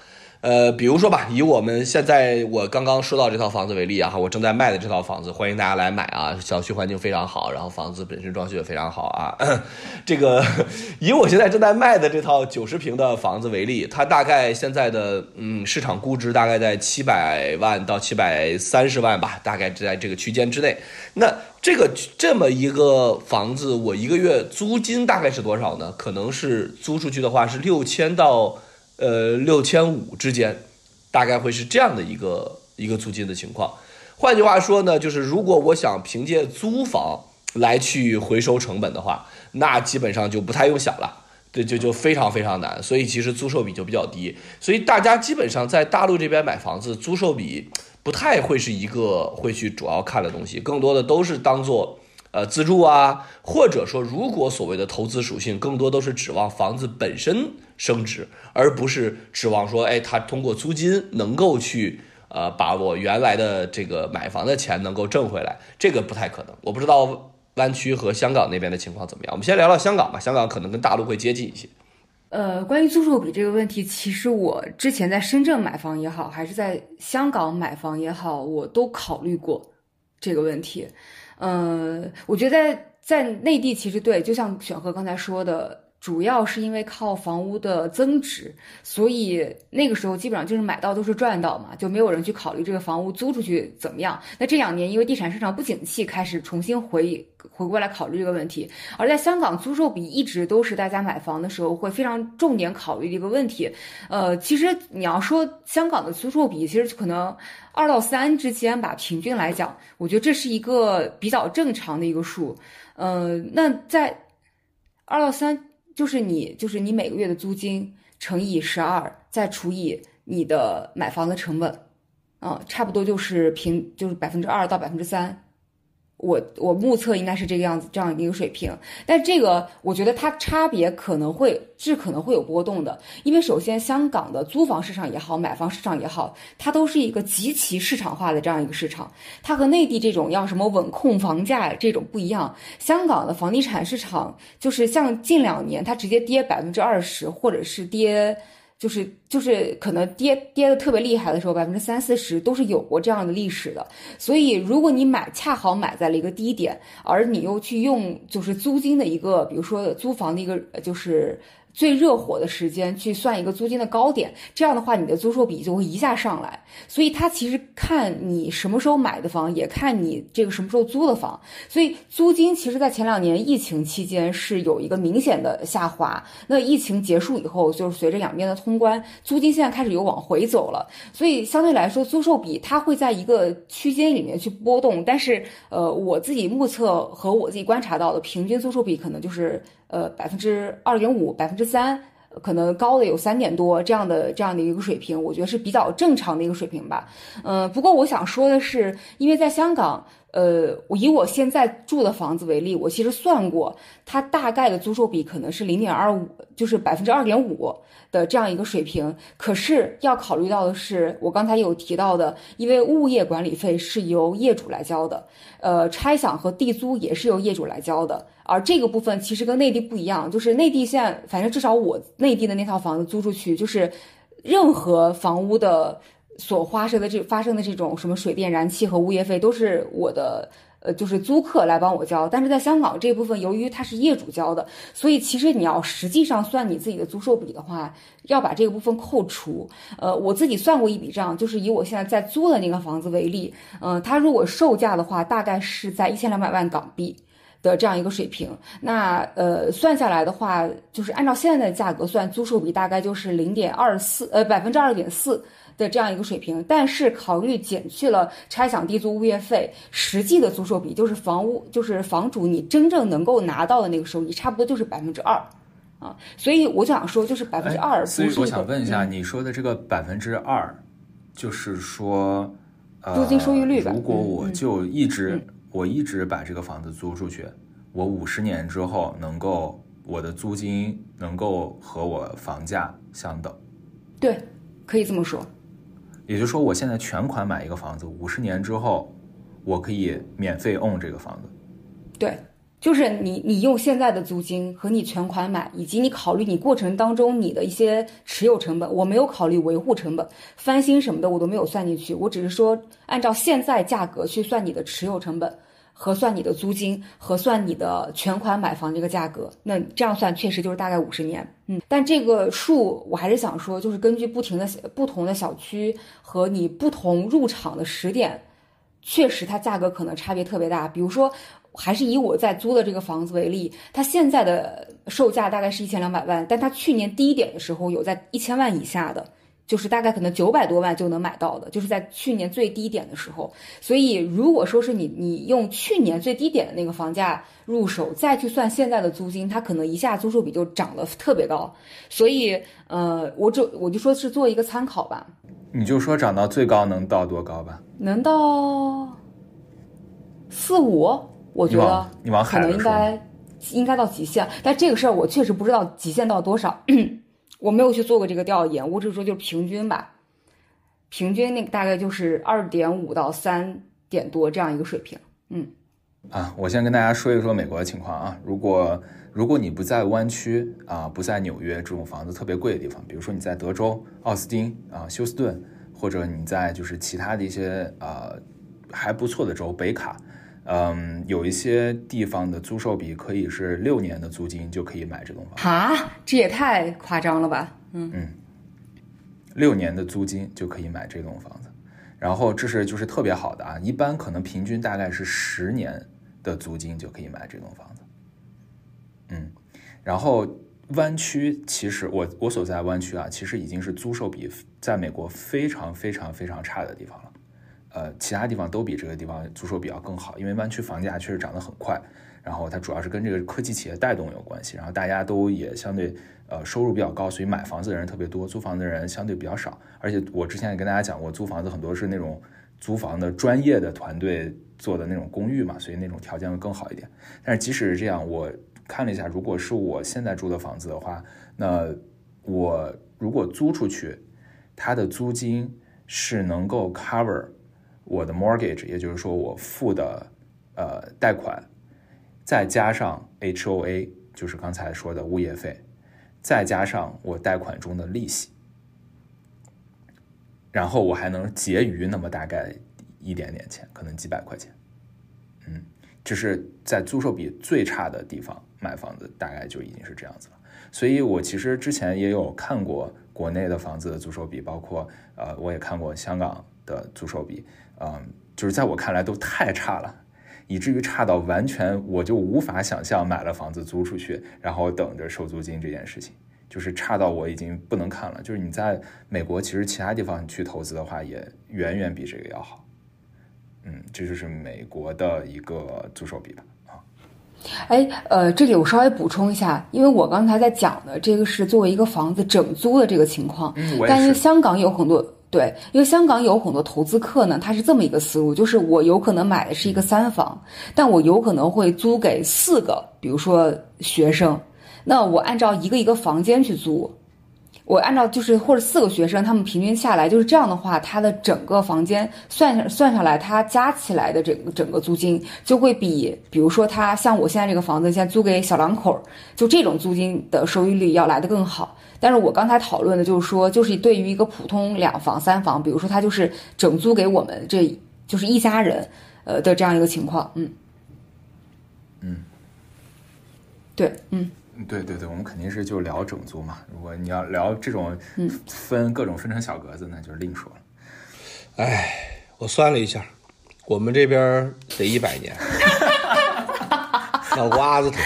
呃，比如说吧，以我们现在我刚刚说到这套房子为例啊，哈，我正在卖的这套房子，欢迎大家来买啊，小区环境非常好，然后房子本身装修也非常好啊。这个 以我现在正在卖的这套九十平的房子为例，它大概现在的嗯市场估值大概在七百万到七百三十万吧，大概在这个区间之内。那这个这么一个房子，我一个月租金大概是多少呢？可能是租出去的话是六千到。呃，六千五之间，大概会是这样的一个一个租金的情况。换句话说呢，就是如果我想凭借租房来去回收成本的话，那基本上就不太用想了，对，就就非常非常难。所以其实租售比就比较低。所以大家基本上在大陆这边买房子，租售比不太会是一个会去主要看的东西，更多的都是当做呃自住啊，或者说如果所谓的投资属性，更多都是指望房子本身。升值，而不是指望说，哎，他通过租金能够去，呃，把我原来的这个买房的钱能够挣回来，这个不太可能。我不知道湾区和香港那边的情况怎么样。我们先聊聊香港吧，香港可能跟大陆会接近一些。呃，关于租售比这个问题，其实我之前在深圳买房也好，还是在香港买房也好，我都考虑过这个问题。呃，我觉得在在内地，其实对，就像选和刚才说的。主要是因为靠房屋的增值，所以那个时候基本上就是买到都是赚到嘛，就没有人去考虑这个房屋租出去怎么样。那这两年因为地产市场不景气，开始重新回回过来考虑这个问题。而在香港，租售比一直都是大家买房的时候会非常重点考虑的一个问题。呃，其实你要说香港的租售比，其实可能二到三之间吧，平均来讲，我觉得这是一个比较正常的一个数。呃，那在二到三。就是你，就是你每个月的租金乘以十二，再除以你的买房的成本，啊，差不多就是平，就是百分之二到百分之三。我我目测应该是这个样子，这样一个水平。但这个我觉得它差别可能会是可能会有波动的，因为首先香港的租房市场也好，买房市场也好，它都是一个极其市场化的这样一个市场。它和内地这种要什么稳控房价这种不一样。香港的房地产市场就是像近两年它直接跌百分之二十，或者是跌。就是就是可能跌跌的特别厉害的时候，百分之三四十都是有过这样的历史的。所以，如果你买恰好买在了一个低点，而你又去用就是租金的一个，比如说租房的一个就是。最热火的时间去算一个租金的高点，这样的话你的租售比就会一下上来。所以它其实看你什么时候买的房，也看你这个什么时候租的房。所以租金其实，在前两年疫情期间是有一个明显的下滑。那疫情结束以后，就是随着两边的通关，租金现在开始有往回走了。所以相对来说，租售比它会在一个区间里面去波动。但是，呃，我自己目测和我自己观察到的平均租售比可能就是。呃，百分之二点五，百分之三，可能高的有三点多这样的这样的一个水平，我觉得是比较正常的一个水平吧。嗯，不过我想说的是，因为在香港，呃，我以我现在住的房子为例，我其实算过，它大概的租售比可能是零点二五，就是百分之二点五的这样一个水平。可是要考虑到的是，我刚才有提到的，因为物业管理费是由业主来交的，呃，拆享和地租也是由业主来交的。而这个部分其实跟内地不一样，就是内地现在，反正至少我内地的那套房子租出去，就是任何房屋的所发生的这发生的这种什么水电燃气和物业费，都是我的呃，就是租客来帮我交，但是在香港这部分，由于它是业主交的，所以其实你要实际上算你自己的租售比的话，要把这个部分扣除。呃，我自己算过一笔账，就是以我现在在租的那个房子为例，嗯，它如果售价的话，大概是在一千两百万港币的这样一个水平。那呃，算下来的话，就是按照现在的价格算，租售比大概就是零点二四，呃，百分之二点四。的这样一个水平，但是考虑减去了拆享地租物业费，实际的租售比就是房屋就是房主你真正能够拿到的那个收益，差不多就是百分之二，啊，所以我想说就是百分之二。所以我想问一下，你说的这个百分之二，就是说，呃，租金收益率吧？如果我就一直我一直把这个房子租出去，我五十年之后能够我的租金能够和我房价相等？对，可以这么说。也就是说，我现在全款买一个房子，五十年之后，我可以免费 own 这个房子。对，就是你，你用现在的租金和你全款买，以及你考虑你过程当中你的一些持有成本，我没有考虑维护成本、翻新什么的，我都没有算进去。我只是说按照现在价格去算你的持有成本。核算你的租金，核算你的全款买房这个价格，那这样算确实就是大概五十年。嗯，但这个数我还是想说，就是根据不停的不同的小区和你不同入场的时点，确实它价格可能差别特别大。比如说，还是以我在租的这个房子为例，它现在的售价大概是一千两百万，但它去年低点的时候有在一千万以下的。就是大概可能九百多万就能买到的，就是在去年最低点的时候。所以如果说是你你用去年最低点的那个房价入手，再去算现在的租金，它可能一下租售比就涨了特别高。所以呃，我就我就说是做一个参考吧。你就说涨到最高能到多高吧？能到四五？我觉得你往可能应该应该到极限，但这个事儿我确实不知道极限到多少。我没有去做过这个调研，我只是说就是平均吧，平均那个大概就是二点五到三点多这样一个水平。嗯，啊，我先跟大家说一说美国的情况啊。如果如果你不在湾区啊，不在纽约这种房子特别贵的地方，比如说你在德州奥斯汀啊、休斯顿，或者你在就是其他的一些呃还不错的州，北卡。嗯，有一些地方的租售比可以是六年的租金就可以买这栋房哈，这也太夸张了吧？嗯嗯，六年的租金就可以买这栋房子，然后这是就是特别好的啊，一般可能平均大概是十年的租金就可以买这栋房子。嗯，然后湾区其实我我所在湾区啊，其实已经是租售比在美国非常非常非常差的地方了。呃，其他地方都比这个地方租售比较更好，因为湾区房价确实涨得很快，然后它主要是跟这个科技企业带动有关系，然后大家都也相对呃收入比较高，所以买房子的人特别多，租房子的人相对比较少。而且我之前也跟大家讲过，租房子很多是那种租房的专业的团队做的那种公寓嘛，所以那种条件会更好一点。但是即使是这样，我看了一下，如果是我现在住的房子的话，那我如果租出去，它的租金是能够 cover。我的 mortgage，也就是说我付的呃贷款，再加上 HOA，就是刚才说的物业费，再加上我贷款中的利息，然后我还能结余那么大概一点点钱，可能几百块钱。嗯，这是在租售比最差的地方买房子，大概就已经是这样子了。所以我其实之前也有看过国内的房子的租售比，包括呃，我也看过香港的租售比。嗯，就是在我看来都太差了，以至于差到完全我就无法想象买了房子租出去，然后等着收租金这件事情，就是差到我已经不能看了。就是你在美国，其实其他地方去投资的话，也远远比这个要好。嗯，这就是美国的一个租售比吧。啊，哎，呃，这里我稍微补充一下，因为我刚才在讲的这个是作为一个房子整租的这个情况，但是香港有很多。对，因为香港有很多投资客呢，他是这么一个思路，就是我有可能买的是一个三房，但我有可能会租给四个，比如说学生，那我按照一个一个房间去租，我按照就是或者四个学生，他们平均下来就是这样的话，他的整个房间算算下来，他加起来的整个整个租金就会比，比如说他像我现在这个房子，现在租给小两口，就这种租金的收益率要来的更好。但是我刚才讨论的就是说，就是对于一个普通两房、三房，比如说他就是整租给我们，这就是一家人，呃的这样一个情况，嗯，嗯，对，嗯，对对对，我们肯定是就聊整租嘛。如果你要聊这种分各种分成小格子，那就是另说了。哎，我算了一下，我们这边得一百年，脑瓜子疼。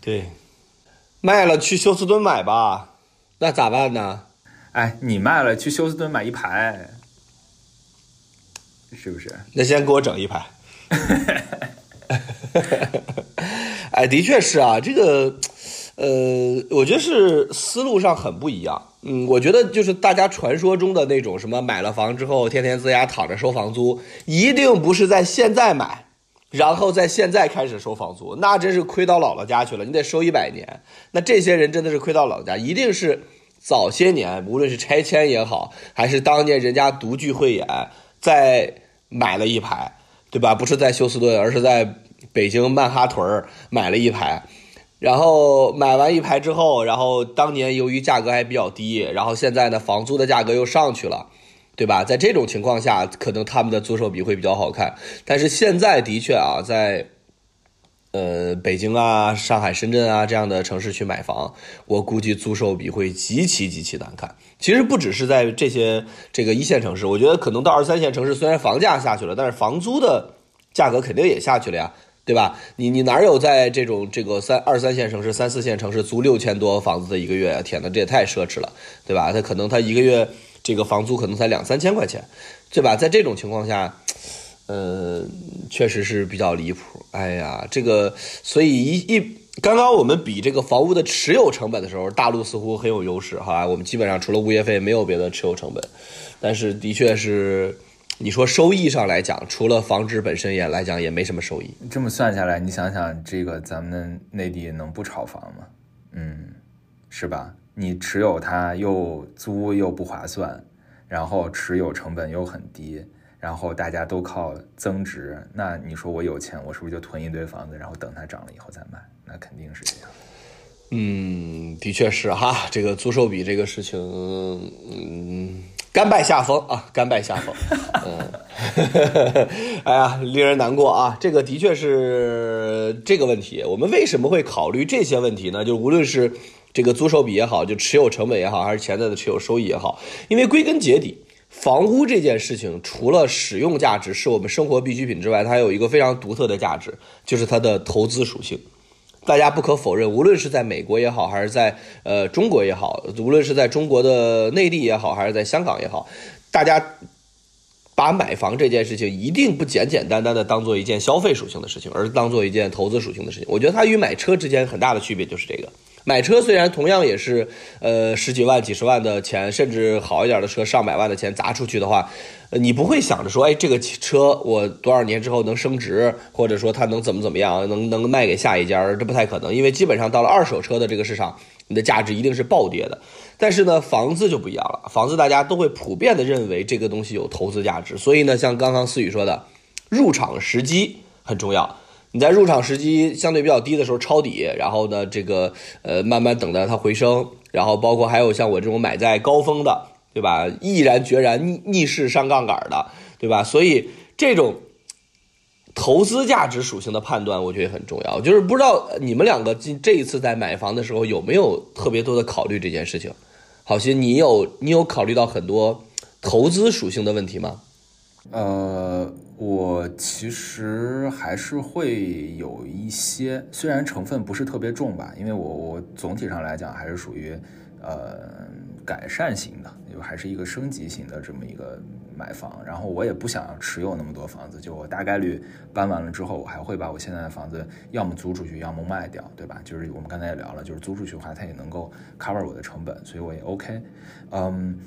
对，卖了去休斯敦买吧，那咋办呢？哎，你卖了去休斯敦买一排，是不是？那先给我整一排。哎，的确是啊，这个，呃，我觉得是思路上很不一样。嗯，我觉得就是大家传说中的那种什么买了房之后天天在家躺着收房租，一定不是在现在买，然后在现在开始收房租，那真是亏到姥姥家去了。你得收一百年，那这些人真的是亏到姥姥家，一定是早些年，无论是拆迁也好，还是当年人家独具慧眼，在买了一排，对吧？不是在休斯顿，而是在北京曼哈顿买了一排。然后买完一排之后，然后当年由于价格还比较低，然后现在呢房租的价格又上去了，对吧？在这种情况下，可能他们的租售比会比较好看。但是现在的确啊，在呃北京啊、上海、深圳啊这样的城市去买房，我估计租售比会极其极其难看。其实不只是在这些这个一线城市，我觉得可能到二三线城市，虽然房价下去了，但是房租的价格肯定也下去了呀。对吧？你你哪有在这种这个三二三线城市、三四线城市租六千多房子的一个月啊？天哪，这也太奢侈了，对吧？他可能他一个月这个房租可能才两三千块钱，对吧？在这种情况下，呃，确实是比较离谱。哎呀，这个所以一一刚刚我们比这个房屋的持有成本的时候，大陆似乎很有优势，好吧？我们基本上除了物业费没有别的持有成本，但是的确是。你说收益上来讲，除了房子本身也来讲，也没什么收益。这么算下来，你想想，这个咱们内地能不炒房吗？嗯，是吧？你持有它又租又不划算，然后持有成本又很低，然后大家都靠增值，那你说我有钱，我是不是就囤一堆房子，然后等它涨了以后再卖？那肯定是这样。嗯，的确是哈，这个租售比这个事情，嗯。甘拜下风啊，甘拜下风。嗯，哎呀，令人难过啊。这个的确是这个问题。我们为什么会考虑这些问题呢？就无论是这个租售比也好，就持有成本也好，还是潜在的持有收益也好，因为归根结底，房屋这件事情除了使用价值是我们生活必需品之外，它还有一个非常独特的价值，就是它的投资属性。大家不可否认，无论是在美国也好，还是在呃中国也好，无论是在中国的内地也好，还是在香港也好，大家把买房这件事情一定不简简单单的当做一件消费属性的事情，而当做一件投资属性的事情。我觉得它与买车之间很大的区别就是这个。买车虽然同样也是，呃十几万、几十万的钱，甚至好一点的车上百万的钱砸出去的话，呃你不会想着说，哎这个车我多少年之后能升值，或者说它能怎么怎么样，能能卖给下一家，这不太可能，因为基本上到了二手车的这个市场，你的价值一定是暴跌的。但是呢，房子就不一样了，房子大家都会普遍的认为这个东西有投资价值，所以呢，像刚刚思雨说的，入场时机很重要。你在入场时机相对比较低的时候抄底，然后呢，这个呃慢慢等待它回升，然后包括还有像我这种买在高峰的，对吧？毅然决然逆逆势上杠杆的，对吧？所以这种投资价值属性的判断，我觉得很重要。就是不知道你们两个今这一次在买房的时候有没有特别多的考虑这件事情？好心，你有你有考虑到很多投资属性的问题吗？呃，我其实还是会有一些，虽然成分不是特别重吧，因为我我总体上来讲还是属于呃改善型的，就还是一个升级型的这么一个买房。然后我也不想要持有那么多房子，就我大概率搬完了之后，我还会把我现在的房子要么租出去，要么卖掉，对吧？就是我们刚才也聊了，就是租出去的话，它也能够 cover 我的成本，所以我也 OK。嗯，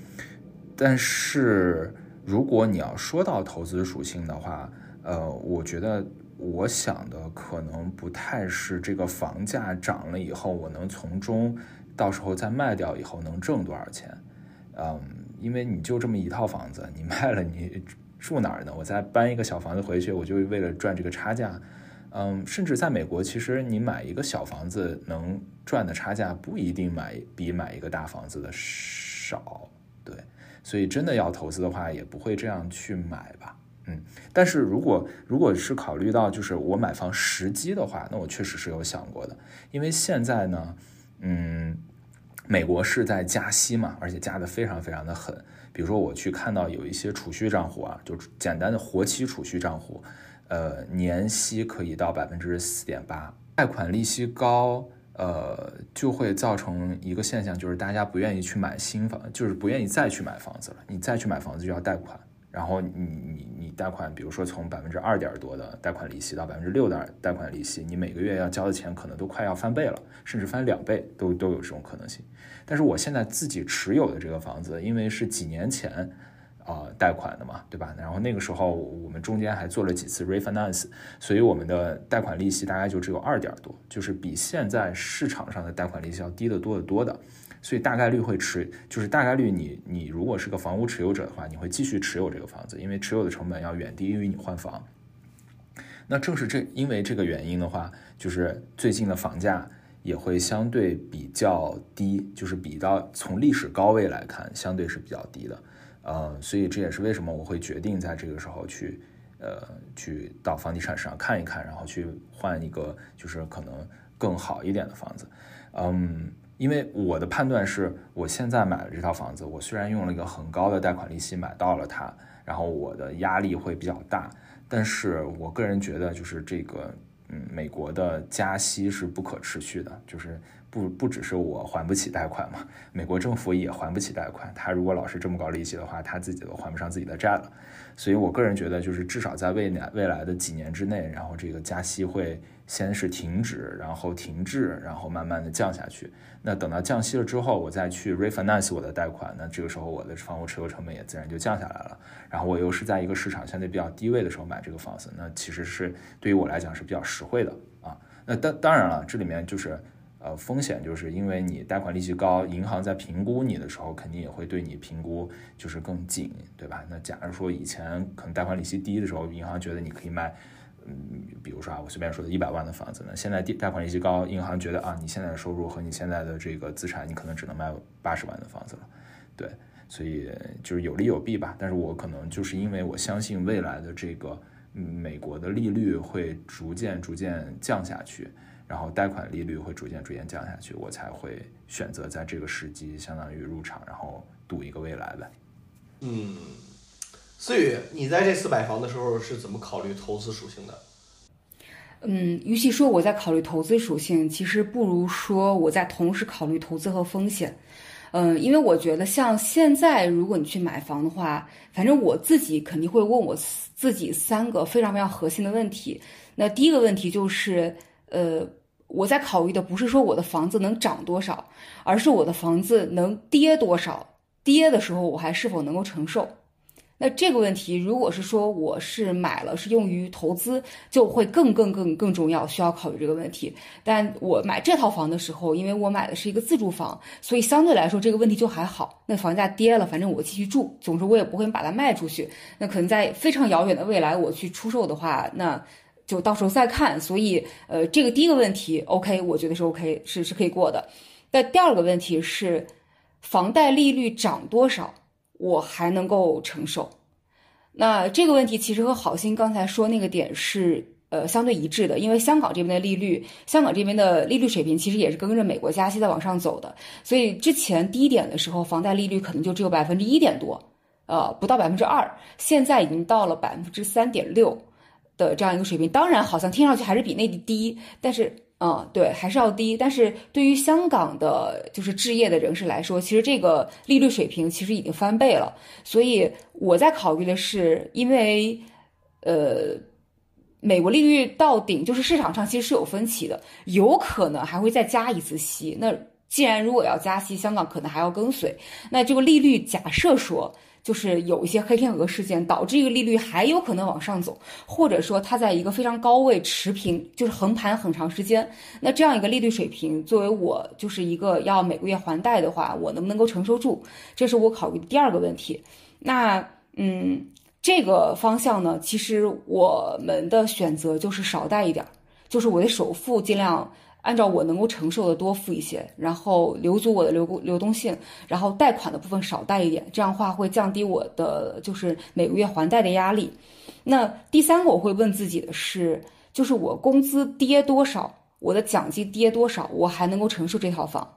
但是。如果你要说到投资属性的话，呃，我觉得我想的可能不太是这个房价涨了以后，我能从中到时候再卖掉以后能挣多少钱，嗯，因为你就这么一套房子，你卖了你住哪儿呢？我再搬一个小房子回去，我就为了赚这个差价，嗯，甚至在美国，其实你买一个小房子能赚的差价不一定买比买一个大房子的少，对。所以真的要投资的话，也不会这样去买吧，嗯，但是如果如果是考虑到就是我买房时机的话，那我确实是有想过的，因为现在呢，嗯，美国是在加息嘛，而且加的非常非常的狠。比如说我去看到有一些储蓄账户啊，就简单的活期储蓄账户，呃，年息可以到百分之四点八，贷款利息高，呃，就会造成一个现象，就是大家不愿意去买新房，就是不愿意再去买房子了。你再去买房子就要贷款。然后你你你贷款，比如说从百分之二点多的贷款利息到百分之六的贷款利息，你每个月要交的钱可能都快要翻倍了，甚至翻两倍都都有这种可能性。但是我现在自己持有的这个房子，因为是几年前啊贷款的嘛，对吧？然后那个时候我们中间还做了几次 refinance，所以我们的贷款利息大概就只有二点多，就是比现在市场上的贷款利息要低得多得多的。所以大概率会持，就是大概率你你如果是个房屋持有者的话，你会继续持有这个房子，因为持有的成本要远低于你换房。那正是这因为这个原因的话，就是最近的房价也会相对比较低，就是比到从历史高位来看，相对是比较低的。呃，所以这也是为什么我会决定在这个时候去，呃，去到房地产市场看一看，然后去换一个就是可能更好一点的房子。嗯。因为我的判断是，我现在买了这套房子，我虽然用了一个很高的贷款利息买到了它，然后我的压力会比较大，但是我个人觉得就是这个，嗯，美国的加息是不可持续的，就是不不只是我还不起贷款嘛，美国政府也还不起贷款，他如果老是这么高利息的话，他自己都还不上自己的债了，所以我个人觉得就是至少在未来未来的几年之内，然后这个加息会。先是停止，然后停滞，然后慢慢的降下去。那等到降息了之后，我再去 refinance 我的贷款，那这个时候我的房屋持有成本也自然就降下来了。然后我又是在一个市场相对比较低位的时候买这个房子，那其实是对于我来讲是比较实惠的啊。那当当然了，这里面就是呃风险，就是因为你贷款利息高，银行在评估你的时候，肯定也会对你评估就是更紧，对吧？那假如说以前可能贷款利息低的时候，银行觉得你可以卖。嗯，比如说啊，我随便说的一百万的房子呢，现在贷贷款利息高，银行觉得啊，你现在的收入和你现在的这个资产，你可能只能卖八十万的房子了，对，所以就是有利有弊吧。但是我可能就是因为我相信未来的这个美国的利率会逐渐逐渐降下去，然后贷款利率会逐渐逐渐降下去，我才会选择在这个时机相当于入场，然后赌一个未来呗。嗯。思雨，你在这次买房的时候是怎么考虑投资属性的？嗯，与其说我在考虑投资属性，其实不如说我在同时考虑投资和风险。嗯，因为我觉得像现在，如果你去买房的话，反正我自己肯定会问我自己三个非常非常核心的问题。那第一个问题就是，呃，我在考虑的不是说我的房子能涨多少，而是我的房子能跌多少，跌的时候我还是否能够承受。那这个问题，如果是说我是买了是用于投资，就会更更更更重要，需要考虑这个问题。但我买这套房的时候，因为我买的是一个自住房，所以相对来说这个问题就还好。那房价跌了，反正我继续住，总之我也不会把它卖出去。那可能在非常遥远的未来我去出售的话，那就到时候再看。所以，呃，这个第一个问题，OK，我觉得是 OK，是是可以过的。那第二个问题是，房贷利率涨多少？我还能够承受，那这个问题其实和好心刚才说那个点是呃相对一致的，因为香港这边的利率，香港这边的利率水平其实也是跟着美国加息在往上走的，所以之前低点的时候，房贷利率可能就只有百分之一点多，呃不到百分之二，现在已经到了百分之三点六的这样一个水平，当然好像听上去还是比内地低，但是。嗯，对，还是要低。但是对于香港的，就是置业的人士来说，其实这个利率水平其实已经翻倍了。所以我在考虑的是，因为，呃，美国利率到顶，就是市场上其实是有分歧的，有可能还会再加一次息。那既然如果要加息，香港可能还要跟随。那这个利率假设说。就是有一些黑天鹅事件导致一个利率还有可能往上走，或者说它在一个非常高位持平，就是横盘很长时间。那这样一个利率水平，作为我就是一个要每个月还贷的话，我能不能够承受住？这是我考虑的第二个问题。那嗯，这个方向呢，其实我们的选择就是少贷一点，就是我的首付尽量按照我能够承受的多付一些，然后留足我的流流动性，然后贷款的部分少贷一点，这样的话会降低我的就是每个月还贷的压力。那第三个我会问自己的是，就是我工资跌多少，我的奖金跌多少，我还能够承受这套房？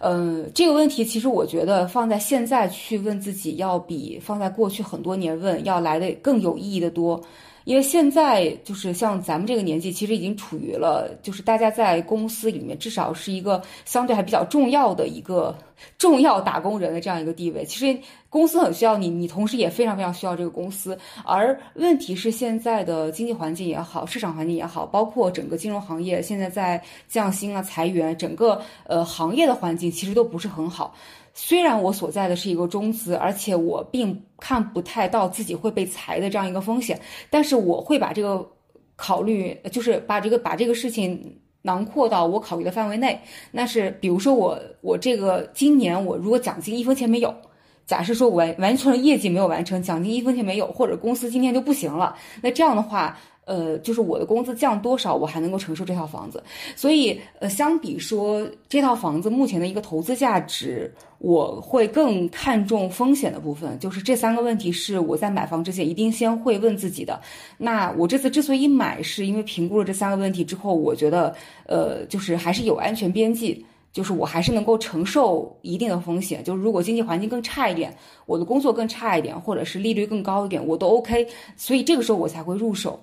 嗯，这个问题其实我觉得放在现在去问自己，要比放在过去很多年问要来的更有意义的多。因为现在就是像咱们这个年纪，其实已经处于了，就是大家在公司里面至少是一个相对还比较重要的一个重要打工人的这样一个地位。其实公司很需要你，你同时也非常非常需要这个公司。而问题是现在的经济环境也好，市场环境也好，包括整个金融行业现在在降薪啊、裁员，整个呃行业的环境其实都不是很好。虽然我所在的是一个中资，而且我并看不太到自己会被裁的这样一个风险，但是我会把这个考虑，就是把这个把这个事情囊括到我考虑的范围内。那是比如说我我这个今年我如果奖金一分钱没有，假设说完完成业绩没有完成，奖金一分钱没有，或者公司今天就不行了，那这样的话。呃，就是我的工资降多少，我还能够承受这套房子。所以，呃，相比说这套房子目前的一个投资价值，我会更看重风险的部分。就是这三个问题是我在买房之前一定先会问自己的。那我这次之所以买，是因为评估了这三个问题之后，我觉得，呃，就是还是有安全边际，就是我还是能够承受一定的风险。就是如果经济环境更差一点，我的工作更差一点，或者是利率更高一点，我都 OK。所以这个时候我才会入手。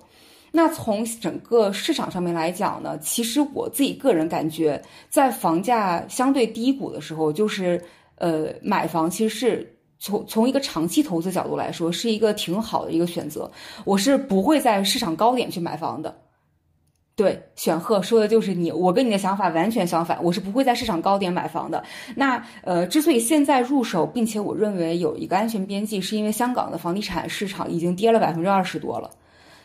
那从整个市场上面来讲呢，其实我自己个人感觉，在房价相对低谷的时候，就是呃买房，其实是从从一个长期投资角度来说，是一个挺好的一个选择。我是不会在市场高点去买房的。对，选赫说的就是你，我跟你的想法完全相反，我是不会在市场高点买房的。那呃，之所以现在入手，并且我认为有一个安全边际，是因为香港的房地产市场已经跌了百分之二十多了。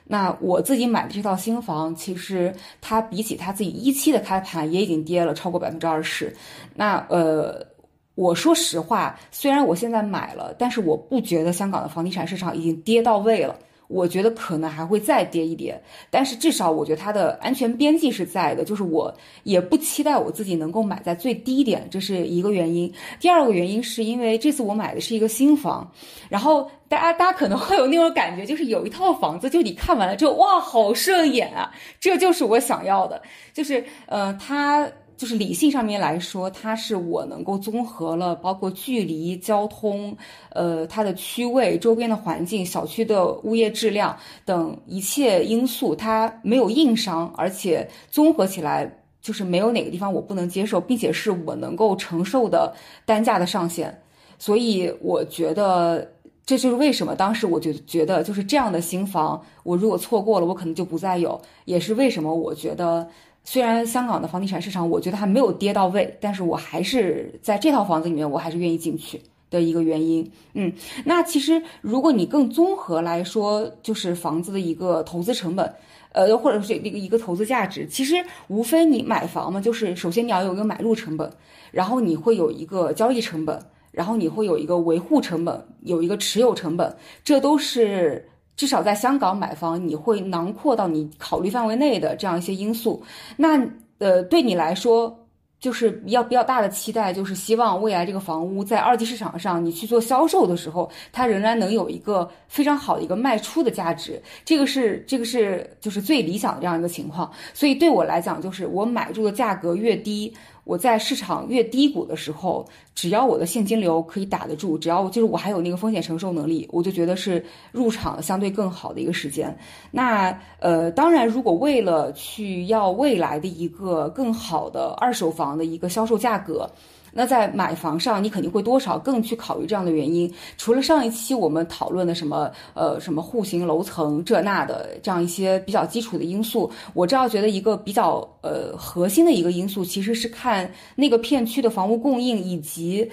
那我自己买的这套新房，其实它比起它自己一期的开盘，也已经跌了超过百分之二十。那呃，我说实话，虽然我现在买了，但是我不觉得香港的房地产市场已经跌到位了。我觉得可能还会再跌一跌，但是至少我觉得它的安全边际是在的，就是我也不期待我自己能够买在最低点，这是一个原因。第二个原因是因为这次我买的是一个新房，然后大家大家可能会有那种感觉，就是有一套房子，就你看完了之后，哇，好顺眼啊，这就是我想要的，就是呃，它。就是理性上面来说，它是我能够综合了包括距离、交通，呃，它的区位、周边的环境、小区的物业质量等一切因素，它没有硬伤，而且综合起来就是没有哪个地方我不能接受，并且是我能够承受的单价的上限。所以我觉得这就是为什么当时我就觉得就是这样的新房，我如果错过了，我可能就不再有，也是为什么我觉得。虽然香港的房地产市场，我觉得还没有跌到位，但是我还是在这套房子里面，我还是愿意进去的一个原因。嗯，那其实如果你更综合来说，就是房子的一个投资成本，呃，或者是一个一个投资价值，其实无非你买房嘛，就是首先你要有一个买入成本，然后你会有一个交易成本，然后你会有一个维护成本，有一个持有成本，这都是。至少在香港买房，你会囊括到你考虑范围内的这样一些因素。那呃，对你来说，就是要比较大的期待，就是希望未来这个房屋在二级市场上你去做销售的时候，它仍然能有一个非常好的一个卖出的价值。这个是这个是就是最理想的这样一个情况。所以对我来讲，就是我买入的价格越低。我在市场越低谷的时候，只要我的现金流可以打得住，只要就是我还有那个风险承受能力，我就觉得是入场相对更好的一个时间。那呃，当然，如果为了去要未来的一个更好的二手房的一个销售价格。那在买房上，你肯定会多少更去考虑这样的原因。除了上一期我们讨论的什么呃什么户型、楼层这那的这样一些比较基础的因素，我这要觉得一个比较呃核心的一个因素，其实是看那个片区的房屋供应以及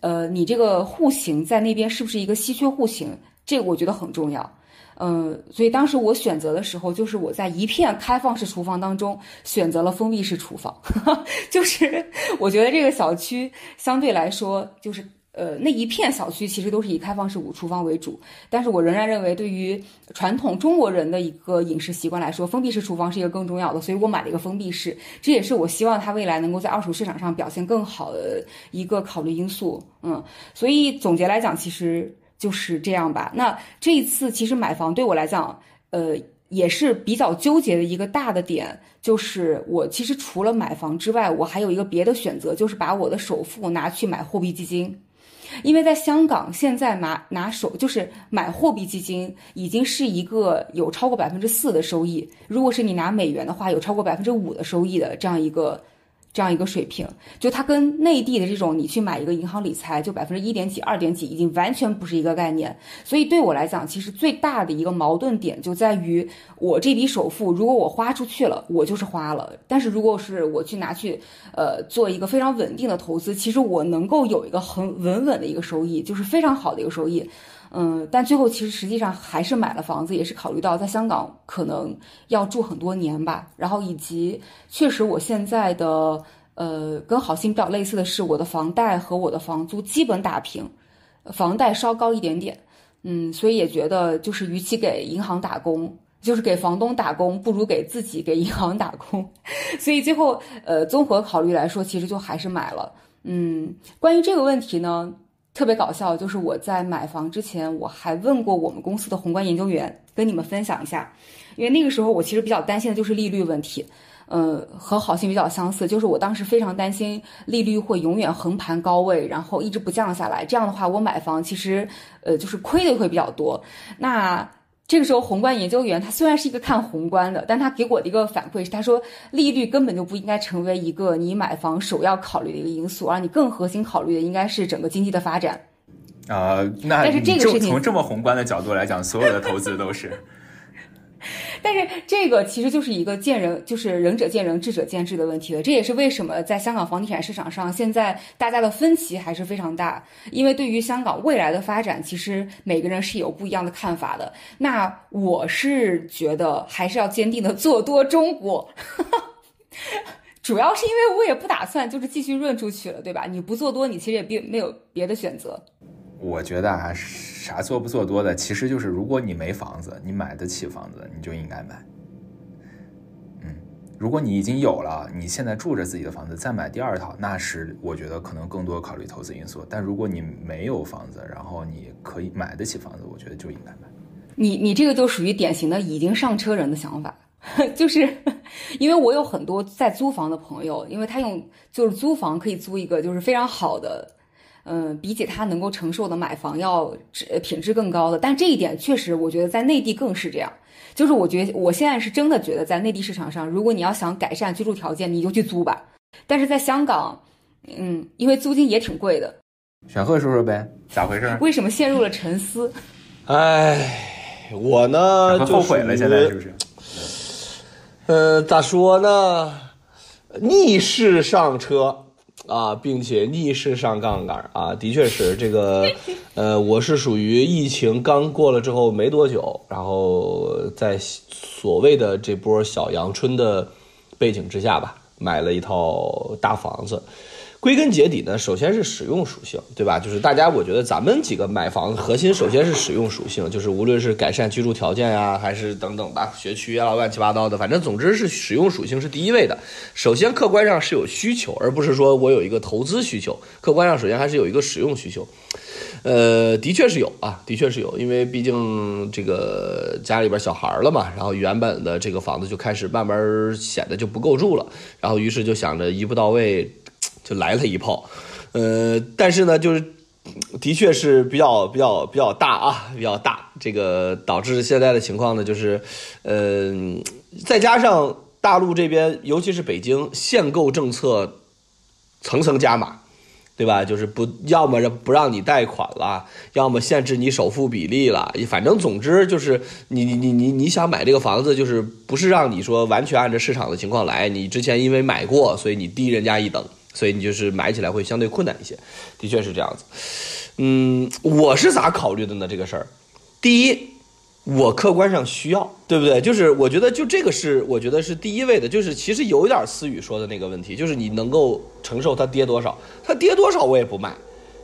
呃你这个户型在那边是不是一个稀缺户型，这个我觉得很重要。嗯，所以当时我选择的时候，就是我在一片开放式厨房当中选择了封闭式厨房，就是我觉得这个小区相对来说，就是呃，那一片小区其实都是以开放式五厨房为主，但是我仍然认为，对于传统中国人的一个饮食习惯来说，封闭式厨房是一个更重要的，所以我买了一个封闭式，这也是我希望它未来能够在二手市场上表现更好的一个考虑因素。嗯，所以总结来讲，其实就是这样吧。那这一次其实买房对我来讲，呃，也是比较纠结的一个大的点，就是我其实除了买房之外，我还有一个别的选择，就是把我的首付拿去买货币基金。因为在香港，现在拿拿手就是买货币基金，已经是一个有超过百分之四的收益。如果是你拿美元的话，有超过百分之五的收益的这样一个。这样一个水平，就它跟内地的这种你去买一个银行理财，就百分之一点几、二点几，已经完全不是一个概念。所以对我来讲，其实最大的一个矛盾点就在于，我这笔首付如果我花出去了，我就是花了；但是如果是我去拿去，呃，做一个非常稳定的投资，其实我能够有一个很稳稳的一个收益，就是非常好的一个收益。嗯，但最后其实实际上还是买了房子，也是考虑到在香港可能要住很多年吧，然后以及确实我现在的呃跟好心比较类似的是，我的房贷和我的房租基本打平，房贷稍高一点点，嗯，所以也觉得就是与其给银行打工，就是给房东打工，不如给自己给银行打工，所以最后呃综合考虑来说，其实就还是买了。嗯，关于这个问题呢。特别搞笑，就是我在买房之前，我还问过我们公司的宏观研究员，跟你们分享一下，因为那个时候我其实比较担心的就是利率问题，呃，和好心比较相似，就是我当时非常担心利率会永远横盘高位，然后一直不降下来，这样的话我买房其实，呃，就是亏的会比较多。那这个时候，宏观研究员他虽然是一个看宏观的，但他给我的一个反馈是，他说利率根本就不应该成为一个你买房首要考虑的一个因素，而你更核心考虑的应该是整个经济的发展。啊，那但是这个事情从这么宏观的角度来讲，所有的投资都是。但是这个其实就是一个见仁，就是仁者见仁，智者见智的问题了。这也是为什么在香港房地产市场上，现在大家的分歧还是非常大。因为对于香港未来的发展，其实每个人是有不一样的看法的。那我是觉得还是要坚定的做多中国，主要是因为我也不打算就是继续润出去了，对吧？你不做多，你其实也并没有别的选择。我觉得啊，啥做不做多的，其实就是如果你没房子，你买得起房子，你就应该买。嗯，如果你已经有了，你现在住着自己的房子，再买第二套，那是我觉得可能更多考虑投资因素。但如果你没有房子，然后你可以买得起房子，我觉得就应该买。你你这个就属于典型的已经上车人的想法，就是因为我有很多在租房的朋友，因为他用就是租房可以租一个就是非常好的。嗯，比起他能够承受的买房要质品质更高的，但这一点确实，我觉得在内地更是这样。就是我觉得我现在是真的觉得，在内地市场上，如果你要想改善居住条件，你就去租吧。但是在香港，嗯，因为租金也挺贵的。选鹤说说呗，咋回事？为什么陷入了沉思？哎，我呢就后悔了，现在是不是？呃，咋说呢？逆势上车。啊，并且逆势上杠杆啊，的确是这个，呃，我是属于疫情刚过了之后没多久，然后在所谓的这波小阳春的背景之下吧，买了一套大房子。归根结底呢，首先是使用属性，对吧？就是大家，我觉得咱们几个买房核心首先是使用属性，就是无论是改善居住条件呀，还是等等吧，学区啊，乱七八糟的，反正总之是使用属性是第一位的。首先客观上是有需求，而不是说我有一个投资需求。客观上首先还是有一个使用需求。呃，的确是有啊，的确是有，因为毕竟这个家里边小孩了嘛，然后原本的这个房子就开始慢慢显得就不够住了，然后于是就想着一步到位。就来了一炮，呃，但是呢，就是的确是比较比较比较大啊，比较大，这个导致现在的情况呢，就是，呃，再加上大陆这边，尤其是北京限购政策层层加码，对吧？就是不要么不让你贷款了，要么限制你首付比例了，反正总之就是你你你你你想买这个房子，就是不是让你说完全按照市场的情况来，你之前因为买过，所以你低人家一等。所以你就是买起来会相对困难一些，的确是这样子。嗯，我是咋考虑的呢？这个事儿，第一，我客观上需要，对不对？就是我觉得就这个是我觉得是第一位的。就是其实有一点思雨说的那个问题，就是你能够承受它跌多少，它跌多少我也不卖，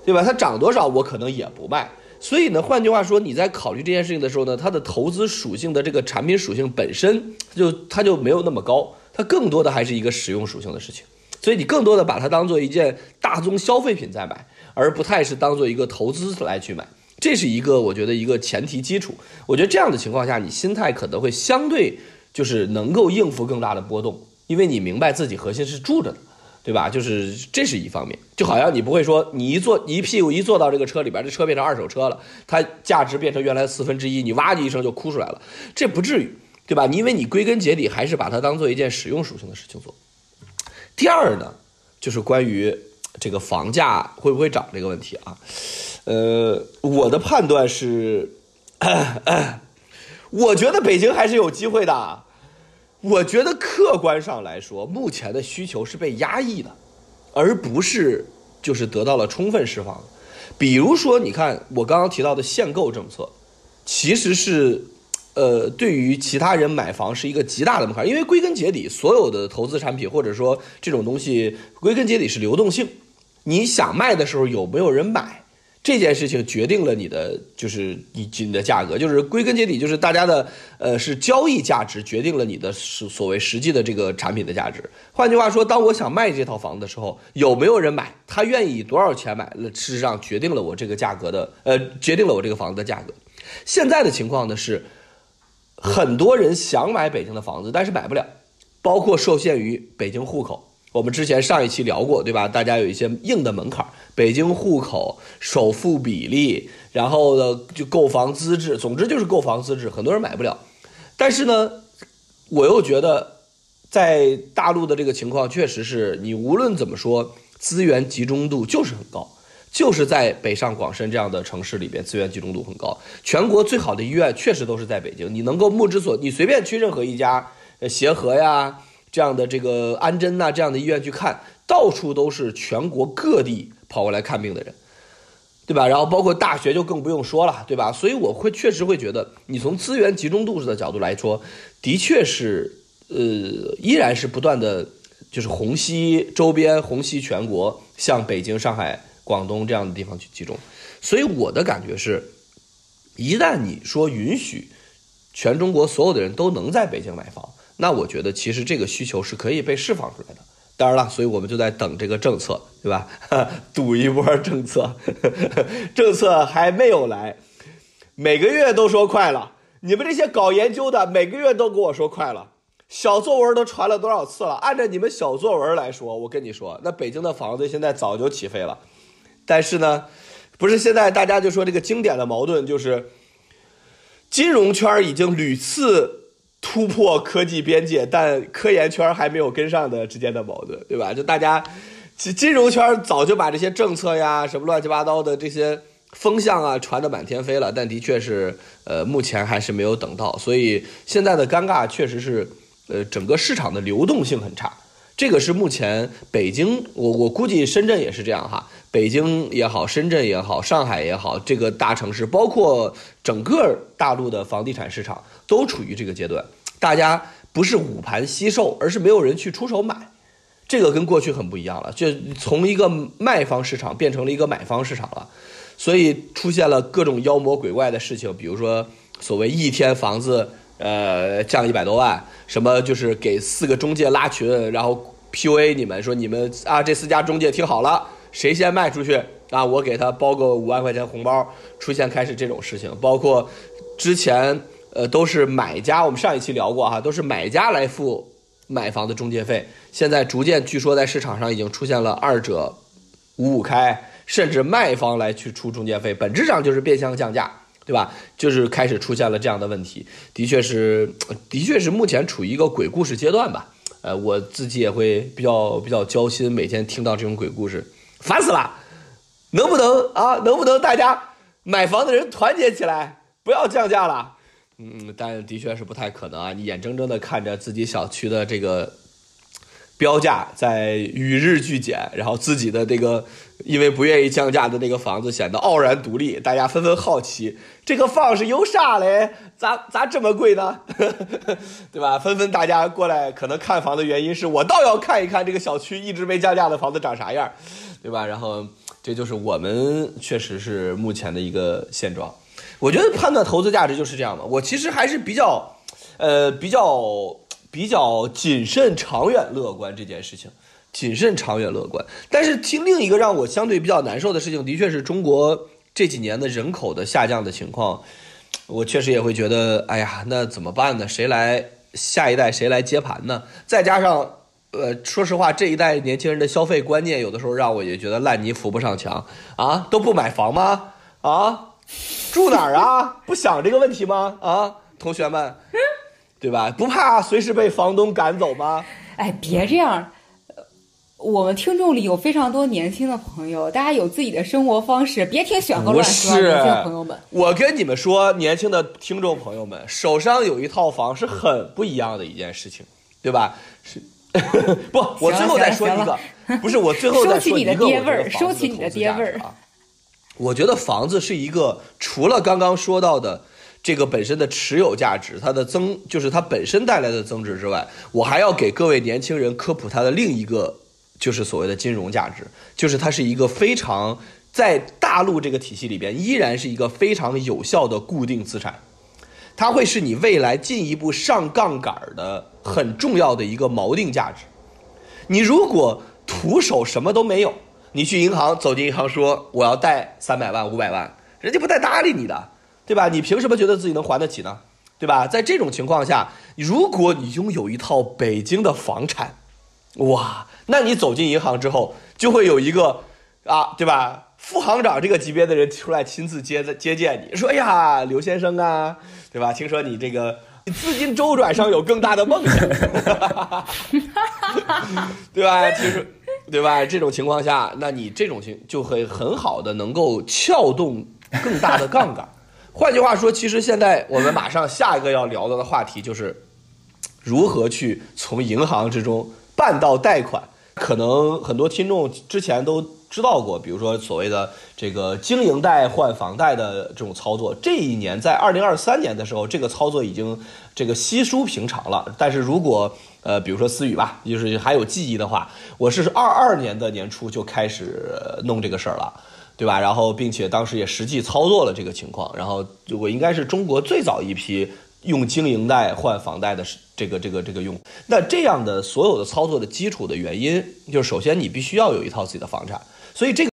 对吧？它涨多少我可能也不卖。所以呢，换句话说，你在考虑这件事情的时候呢，它的投资属性的这个产品属性本身就它就没有那么高，它更多的还是一个使用属性的事情。所以你更多的把它当做一件大宗消费品在买，而不太是当做一个投资来去买。这是一个我觉得一个前提基础。我觉得这样的情况下，你心态可能会相对就是能够应付更大的波动，因为你明白自己核心是住着的。对吧？就是这是一方面，就好像你不会说你一坐一屁股一坐到这个车里边，这车变成二手车了，它价值变成原来四分之一，你哇的一声就哭出来了，这不至于，对吧？因为你归根结底还是把它当做一件使用属性的事情做。第二呢，就是关于这个房价会不会涨这个问题啊，呃，我的判断是，我觉得北京还是有机会的。我觉得客观上来说，目前的需求是被压抑的，而不是就是得到了充分释放。比如说，你看我刚刚提到的限购政策，其实是，呃，对于其他人买房是一个极大的门槛，因为归根结底，所有的投资产品或者说这种东西，归根结底是流动性。你想卖的时候，有没有人买？这件事情决定了你的就是你你的价格，就是归根结底就是大家的呃是交易价值决定了你的所所谓实际的这个产品的价值。换句话说，当我想卖这套房子的时候，有没有人买？他愿意多少钱买？那事实上决定了我这个价格的呃决定了我这个房子的价格。现在的情况呢是，很多人想买北京的房子，但是买不了，包括受限于北京户口。我们之前上一期聊过，对吧？大家有一些硬的门槛，北京户口、首付比例，然后呢就购房资质，总之就是购房资质，很多人买不了。但是呢，我又觉得在大陆的这个情况，确实是你无论怎么说，资源集中度就是很高，就是在北上广深这样的城市里边，资源集中度很高。全国最好的医院确实都是在北京，你能够目之所，你随便去任何一家，呃，协和呀。这样的这个安贞呐，这样的医院去看到处都是全国各地跑过来看病的人，对吧？然后包括大学就更不用说了，对吧？所以我会确实会觉得，你从资源集中度的角度来说，的确是，呃，依然是不断的，就是虹吸周边、虹吸全国，向北京、上海、广东这样的地方去集中。所以我的感觉是，一旦你说允许全中国所有的人都能在北京买房。那我觉得其实这个需求是可以被释放出来的。当然了，所以我们就在等这个政策，对吧？赌一波政策，政策还没有来，每个月都说快了。你们这些搞研究的，每个月都跟我说快了。小作文都传了多少次了？按照你们小作文来说，我跟你说，那北京的房子现在早就起飞了。但是呢，不是现在大家就说这个经典的矛盾就是，金融圈已经屡次。突破科技边界，但科研圈还没有跟上的之间的矛盾，对吧？就大家，金金融圈早就把这些政策呀、什么乱七八糟的这些风向啊传得满天飞了，但的确是，呃，目前还是没有等到。所以现在的尴尬确实是，呃，整个市场的流动性很差。这个是目前北京，我我估计深圳也是这样哈。北京也好，深圳也好，上海也好，这个大城市，包括整个大陆的房地产市场。都处于这个阶段，大家不是捂盘惜售，而是没有人去出手买，这个跟过去很不一样了，就从一个卖方市场变成了一个买方市场了，所以出现了各种妖魔鬼怪的事情，比如说所谓一天房子呃降一百多万，什么就是给四个中介拉群，然后 PUA 你们说你们啊这四家中介听好了，谁先卖出去啊我给他包个五万块钱红包，出现开始这种事情，包括之前。呃，都是买家，我们上一期聊过哈，都是买家来付买房的中介费。现在逐渐，据说在市场上已经出现了二者五五开，甚至卖方来去出中介费，本质上就是变相降价，对吧？就是开始出现了这样的问题，的确是，的确是目前处于一个鬼故事阶段吧。呃，我自己也会比较比较焦心，每天听到这种鬼故事，烦死了。能不能啊？能不能大家买房的人团结起来，不要降价了？嗯，但的确是不太可能啊！你眼睁睁的看着自己小区的这个标价在与日俱减，然后自己的这个因为不愿意降价的那个房子显得傲然独立，大家纷纷好奇这个房是有啥嘞？咋咋这么贵呢？对吧？纷纷大家过来，可能看房的原因是我倒要看一看这个小区一直没降价的房子长啥样，对吧？然后这就是我们确实是目前的一个现状。我觉得判断投资价值就是这样的。我其实还是比较，呃，比较比较谨慎、长远乐观这件事情，谨慎、长远乐观。但是听另一个让我相对比较难受的事情，的确是中国这几年的人口的下降的情况。我确实也会觉得，哎呀，那怎么办呢？谁来下一代谁来接盘呢？再加上，呃，说实话，这一代年轻人的消费观念，有的时候让我也觉得烂泥扶不上墙啊，都不买房吗？啊？住哪儿啊？不想这个问题吗？啊，同学们，对吧？不怕随时被房东赶走吗？哎，别这样。我们听众里有非常多年轻的朋友，大家有自己的生活方式，别听选哥乱说。年轻朋友们，我跟你们说，年轻的听众朋友们，手上有一套房是很不一样的一件事情，对吧？是 不？我最后再说一个，不是我最后再说一个，收起你的爹味儿，收起你的爹味儿啊。我觉得房子是一个除了刚刚说到的这个本身的持有价值，它的增就是它本身带来的增值之外，我还要给各位年轻人科普它的另一个，就是所谓的金融价值，就是它是一个非常在大陆这个体系里边依然是一个非常有效的固定资产，它会是你未来进一步上杠杆的很重要的一个锚定价值。你如果徒手什么都没有。你去银行，走进银行说我要贷三百万、五百万，人家不带搭理你的，对吧？你凭什么觉得自己能还得起呢？对吧？在这种情况下，如果你拥有一套北京的房产，哇，那你走进银行之后，就会有一个啊，对吧？副行长这个级别的人出来亲自接接见你，说：“呀，刘先生啊，对吧？听说你这个资金周转上有更大的梦想，对吧？其实。”对吧？这种情况下，那你这种情就会很好的能够撬动更大的杠杆。换句话说，其实现在我们马上下一个要聊到的话题就是如何去从银行之中办到贷款。可能很多听众之前都知道过，比如说所谓的这个经营贷换房贷的这种操作。这一年在二零二三年的时候，这个操作已经这个稀疏平常了。但是如果呃，比如说思雨吧，就是还有记忆的话，我是二二年的年初就开始弄这个事儿了，对吧？然后并且当时也实际操作了这个情况，然后我应该是中国最早一批用经营贷换房贷的这个这个这个用。那这样的所有的操作的基础的原因，就是首先你必须要有一套自己的房产，所以这个。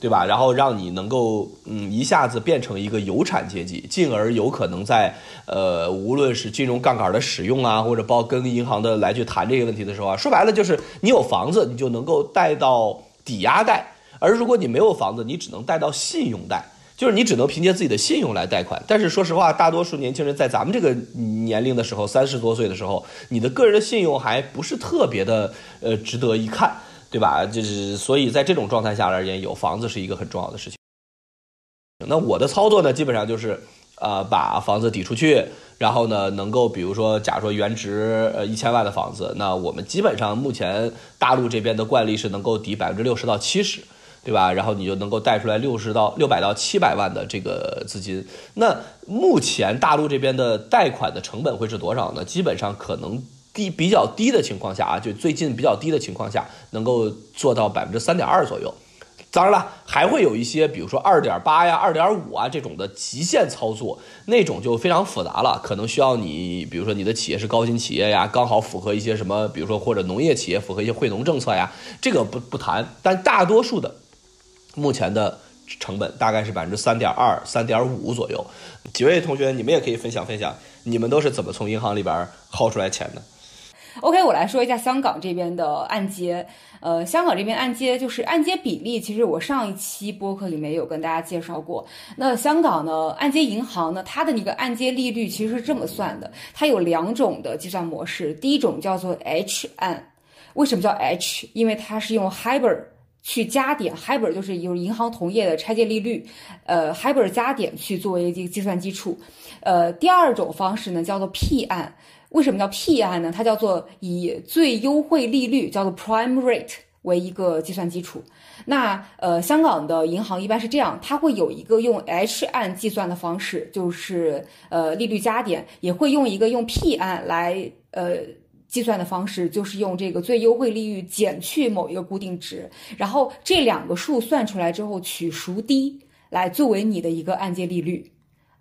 对吧？然后让你能够嗯一下子变成一个有产阶级，进而有可能在呃无论是金融杠杆的使用啊，或者包跟银行的来去谈这个问题的时候啊，说白了就是你有房子，你就能够贷到抵押贷；而如果你没有房子，你只能贷到信用贷，就是你只能凭借自己的信用来贷款。但是说实话，大多数年轻人在咱们这个年龄的时候，三十多岁的时候，你的个人的信用还不是特别的呃值得一看。对吧？就是所以在这种状态下而言，有房子是一个很重要的事情。那我的操作呢，基本上就是，呃，把房子抵出去，然后呢，能够比如说，假如说原值呃一千万的房子，那我们基本上目前大陆这边的惯例是能够抵百分之六十到七十，对吧？然后你就能够贷出来六十到六百到七百万的这个资金。那目前大陆这边的贷款的成本会是多少呢？基本上可能。低比较低的情况下啊，就最近比较低的情况下，能够做到百分之三点二左右。当然了，还会有一些，比如说二点八呀、二点五啊这种的极限操作，那种就非常复杂了，可能需要你，比如说你的企业是高新企业呀，刚好符合一些什么，比如说或者农业企业符合一些惠农政策呀，这个不不谈。但大多数的目前的成本大概是百分之三点二、三点五左右。几位同学，你们也可以分享分享，你们都是怎么从银行里边薅出来钱的？OK，我来说一下香港这边的按揭。呃，香港这边按揭就是按揭比例，其实我上一期播客里面有跟大家介绍过。那香港呢，按揭银行呢，它的那个按揭利率其实是这么算的，它有两种的计算模式。第一种叫做 H 按，为什么叫 H？因为它是用 HIBOR 去加点，HIBOR 就是由银行同业的拆借利率，呃，HIBOR 加点去作为这个计算基础。呃，第二种方式呢叫做 P 按。为什么叫 P 案呢？它叫做以最优惠利率，叫做 Prime Rate 为一个计算基础。那呃，香港的银行一般是这样，它会有一个用 H 按计算的方式，就是呃利率加点，也会用一个用 P 按来呃计算的方式就是用这个最优惠利率减去某一个固定值，然后这两个数算出来之后取孰低来作为你的一个按揭利率。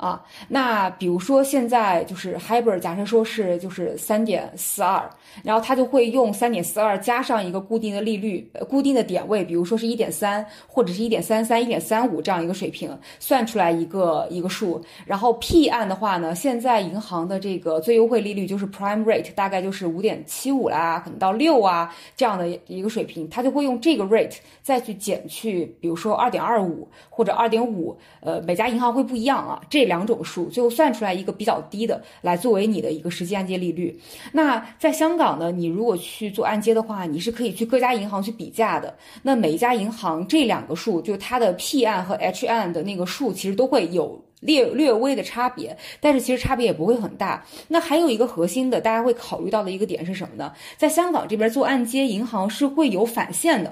啊，那比如说现在就是 Hybrid，假设说是就是三点四二，然后它就会用三点四二加上一个固定的利率、呃固定的点位，比如说是一点三或者是一点三三、一点三五这样一个水平，算出来一个一个数。然后 P 案的话呢，现在银行的这个最优惠利率就是 Prime Rate，大概就是五点七五啦，可能到六啊这样的一个水平，它就会用这个 rate 再去减去，比如说二点二五或者二点五，呃，每家银行会不一样啊，这。两种数，最后算出来一个比较低的，来作为你的一个实际按揭利率。那在香港呢，你如果去做按揭的话，你是可以去各家银行去比价的。那每一家银行这两个数，就它的 P 案和 H 案的那个数，其实都会有略略微的差别，但是其实差别也不会很大。那还有一个核心的，大家会考虑到的一个点是什么呢？在香港这边做按揭，银行是会有返现的。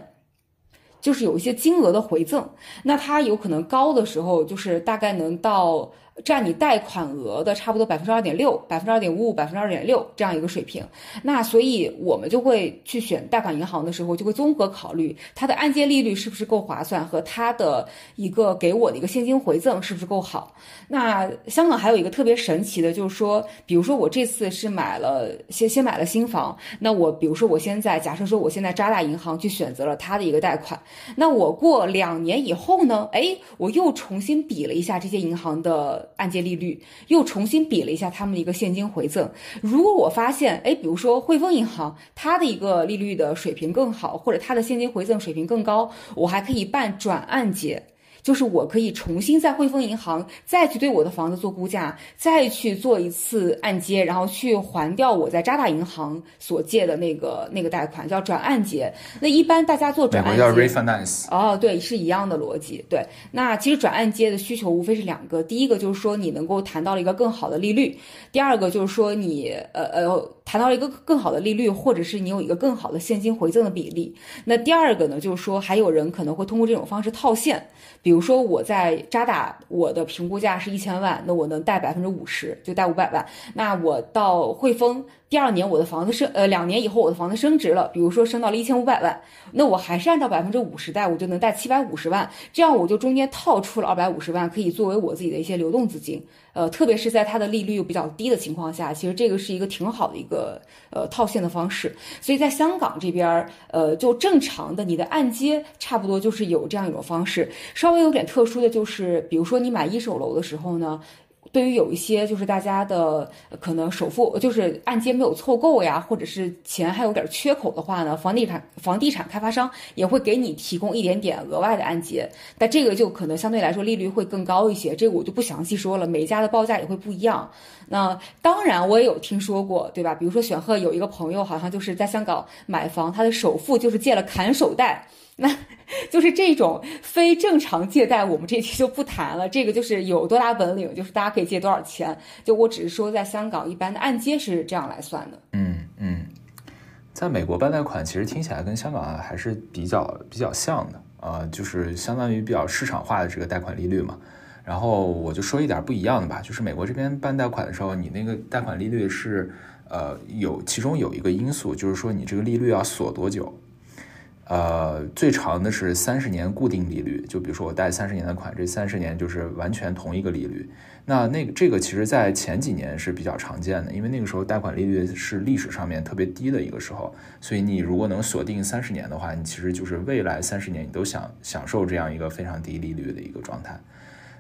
就是有一些金额的回赠，那它有可能高的时候，就是大概能到。占你贷款额的差不多百分之二点六、百分之二点五五、百分之二点六这样一个水平，那所以我们就会去选贷款银行的时候，就会综合考虑它的按揭利率是不是够划算，和它的一个给我的一个现金回赠是不是够好。那香港还有一个特别神奇的，就是说，比如说我这次是买了先先买了新房，那我比如说我现在假设说我现在渣打银行去选择了它的一个贷款，那我过两年以后呢，哎，我又重新比了一下这些银行的。按揭利率又重新比了一下他们的一个现金回赠，如果我发现，哎，比如说汇丰银行它的一个利率的水平更好，或者它的现金回赠水平更高，我还可以办转按揭。就是我可以重新在汇丰银行再去对我的房子做估价，再去做一次按揭，然后去还掉我在渣打银行所借的那个那个贷款，叫转按揭。那一般大家做转按揭叫 refinance。哦，对，是一样的逻辑。对，那其实转按揭的需求无非是两个，第一个就是说你能够谈到了一个更好的利率，第二个就是说你呃呃谈到了一个更好的利率，或者是你有一个更好的现金回赠的比例。那第二个呢，就是说还有人可能会通过这种方式套现。比如说我在渣打，我的评估价是一千万，那我能贷百分之五十，就贷五百万。那我到汇丰。第二年我的房子升，呃，两年以后我的房子升值了，比如说升到了一千五百万，那我还是按照百分之五十贷，我就能贷七百五十万，这样我就中间套出了二百五十万，可以作为我自己的一些流动资金，呃，特别是在它的利率又比较低的情况下，其实这个是一个挺好的一个呃套现的方式。所以在香港这边儿，呃，就正常的你的按揭差不多就是有这样一种方式，稍微有点特殊的就是，比如说你买一手楼的时候呢。对于有一些就是大家的可能首付就是按揭没有凑够呀，或者是钱还有点缺口的话呢，房地产房地产开发商也会给你提供一点点额外的按揭，但这个就可能相对来说利率会更高一些，这个我就不详细说了，每家的报价也会不一样。那当然我也有听说过，对吧？比如说选赫有一个朋友好像就是在香港买房，他的首付就是借了砍手贷。那就是这种非正常借贷，我们这期就不谈了。这个就是有多大本领，就是大家可以借多少钱。就我只是说，在香港一般的按揭是这样来算的。嗯嗯，在美国办贷款其实听起来跟香港还是比较比较像的啊，就是相当于比较市场化的这个贷款利率嘛。然后我就说一点不一样的吧，就是美国这边办贷款的时候，你那个贷款利率是呃有其中有一个因素，就是说你这个利率要锁多久。呃，最长的是三十年固定利率，就比如说我贷三十年的款，这三十年就是完全同一个利率。那那这个其实在前几年是比较常见的，因为那个时候贷款利率是历史上面特别低的一个时候，所以你如果能锁定三十年的话，你其实就是未来三十年你都想享受这样一个非常低利率的一个状态。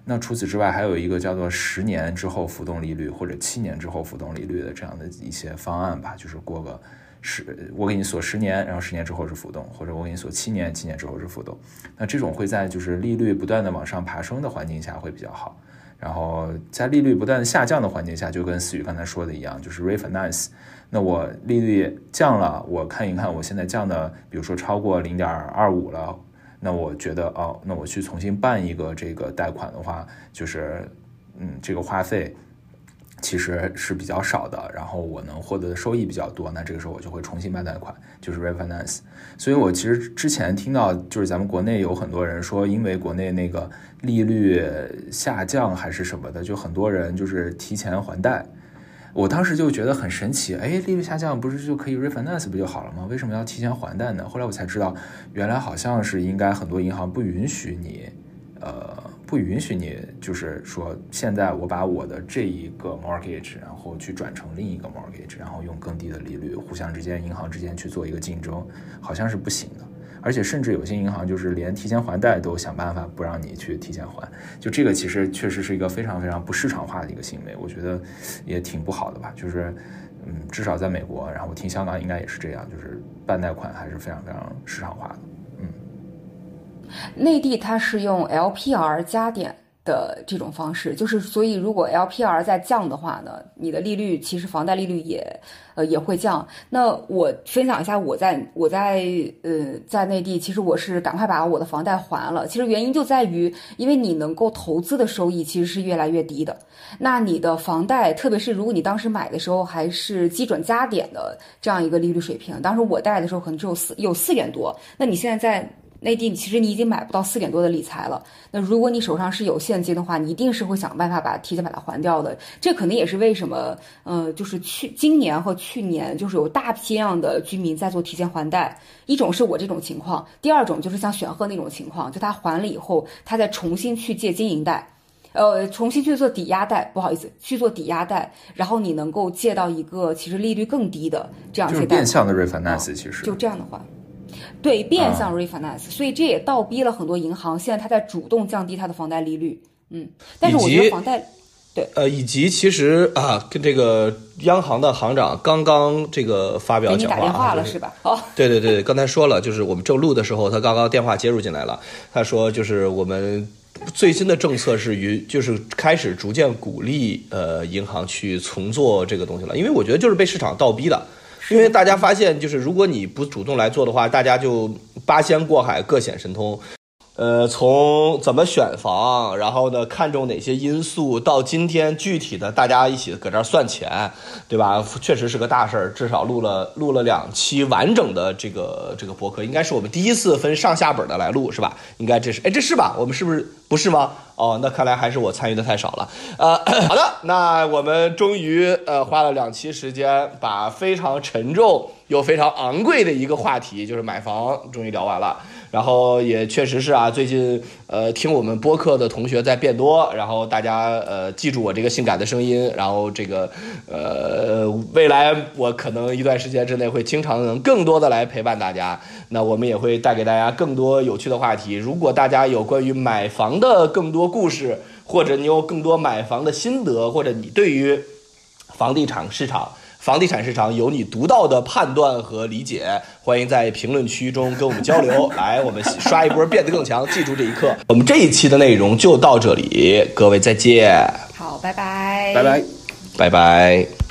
那除此之外，还有一个叫做十年之后浮动利率或者七年之后浮动利率的这样的一些方案吧，就是过个。十，我给你锁十年，然后十年之后是浮动，或者我给你锁七年，七年之后是浮动。那这种会在就是利率不断的往上爬升的环境下会比较好。然后在利率不断下降的环境下，就跟思雨刚才说的一样，就是 refinance。那我利率降了，我看一看我现在降的，比如说超过零点二五了，那我觉得哦，那我去重新办一个这个贷款的话，就是嗯，这个花费。其实是比较少的，然后我能获得的收益比较多，那这个时候我就会重新办贷款，就是 refinance。所以我其实之前听到，就是咱们国内有很多人说，因为国内那个利率下降还是什么的，就很多人就是提前还贷。我当时就觉得很神奇，哎，利率下降不是就可以 refinance 不就好了吗？为什么要提前还贷呢？后来我才知道，原来好像是应该很多银行不允许你，呃，不允许你，就是说现在我把我的这一个 mortgage，然后去转成另一个 mortgage，然后用更低的利率，互相之间银行之间去做一个竞争，好像是不行的。而且甚至有些银行就是连提前还贷都想办法不让你去提前还，就这个其实确实是一个非常非常不市场化的一个行为，我觉得也挺不好的吧。就是，嗯，至少在美国，然后我听香港应该也是这样，就是办贷款还是非常非常市场化的。内地它是用 LPR 加点。的这种方式，就是所以，如果 LPR 在降的话呢，你的利率其实房贷利率也呃也会降。那我分享一下，我在我在呃在内地，其实我是赶快把我的房贷还了。其实原因就在于，因为你能够投资的收益其实是越来越低的。那你的房贷，特别是如果你当时买的时候还是基准加点的这样一个利率水平，当时我贷的时候可能只有四有四点多，那你现在在。内地其实你已经买不到四点多的理财了。那如果你手上是有现金的话，你一定是会想办法把提前把它还掉的。这可能也是为什么，呃，就是去今年和去年就是有大批量的居民在做提前还贷。一种是我这种情况，第二种就是像选赫那种情况，就他还了以后，他再重新去借经营贷，呃，重新去做抵押贷，不好意思，去做抵押贷，然后你能够借到一个其实利率更低的这样一些贷，就是变相的 refinance，其实就这样的话。对，变相 refinance，所以这也倒逼了很多银行，现在它在主动降低它的房贷利率。嗯，但是我觉得房贷，对，呃，以及其实啊，跟这个央行的行长刚刚这个发表讲话了是吧？哦，对对对，刚才说了，就是我们正录的时候，他刚刚电话接入进来了，他说就是我们最新的政策是于就是开始逐渐鼓励呃银行去重做这个东西了，因为我觉得就是被市场倒逼的。因为大家发现，就是如果你不主动来做的话，大家就八仙过海，各显神通。呃，从怎么选房，然后呢，看重哪些因素，到今天具体的，大家一起搁这儿算钱，对吧？确实是个大事儿，至少录了录了两期完整的这个这个博客，应该是我们第一次分上下本的来录，是吧？应该这是，哎，这是吧？我们是不是不是吗？哦，那看来还是我参与的太少了。呃，好的，那我们终于呃花了两期时间，把非常沉重又非常昂贵的一个话题，就是买房，终于聊完了。然后也确实是啊，最近呃听我们播客的同学在变多，然后大家呃记住我这个性感的声音，然后这个呃未来我可能一段时间之内会经常能更多的来陪伴大家，那我们也会带给大家更多有趣的话题。如果大家有关于买房的更多故事，或者你有更多买房的心得，或者你对于房地产市场。房地产市场有你独到的判断和理解，欢迎在评论区中跟我们交流。来，我们刷一波变得更强，记住这一刻。我们这一期的内容就到这里，各位再见。好，拜拜，拜拜，拜拜。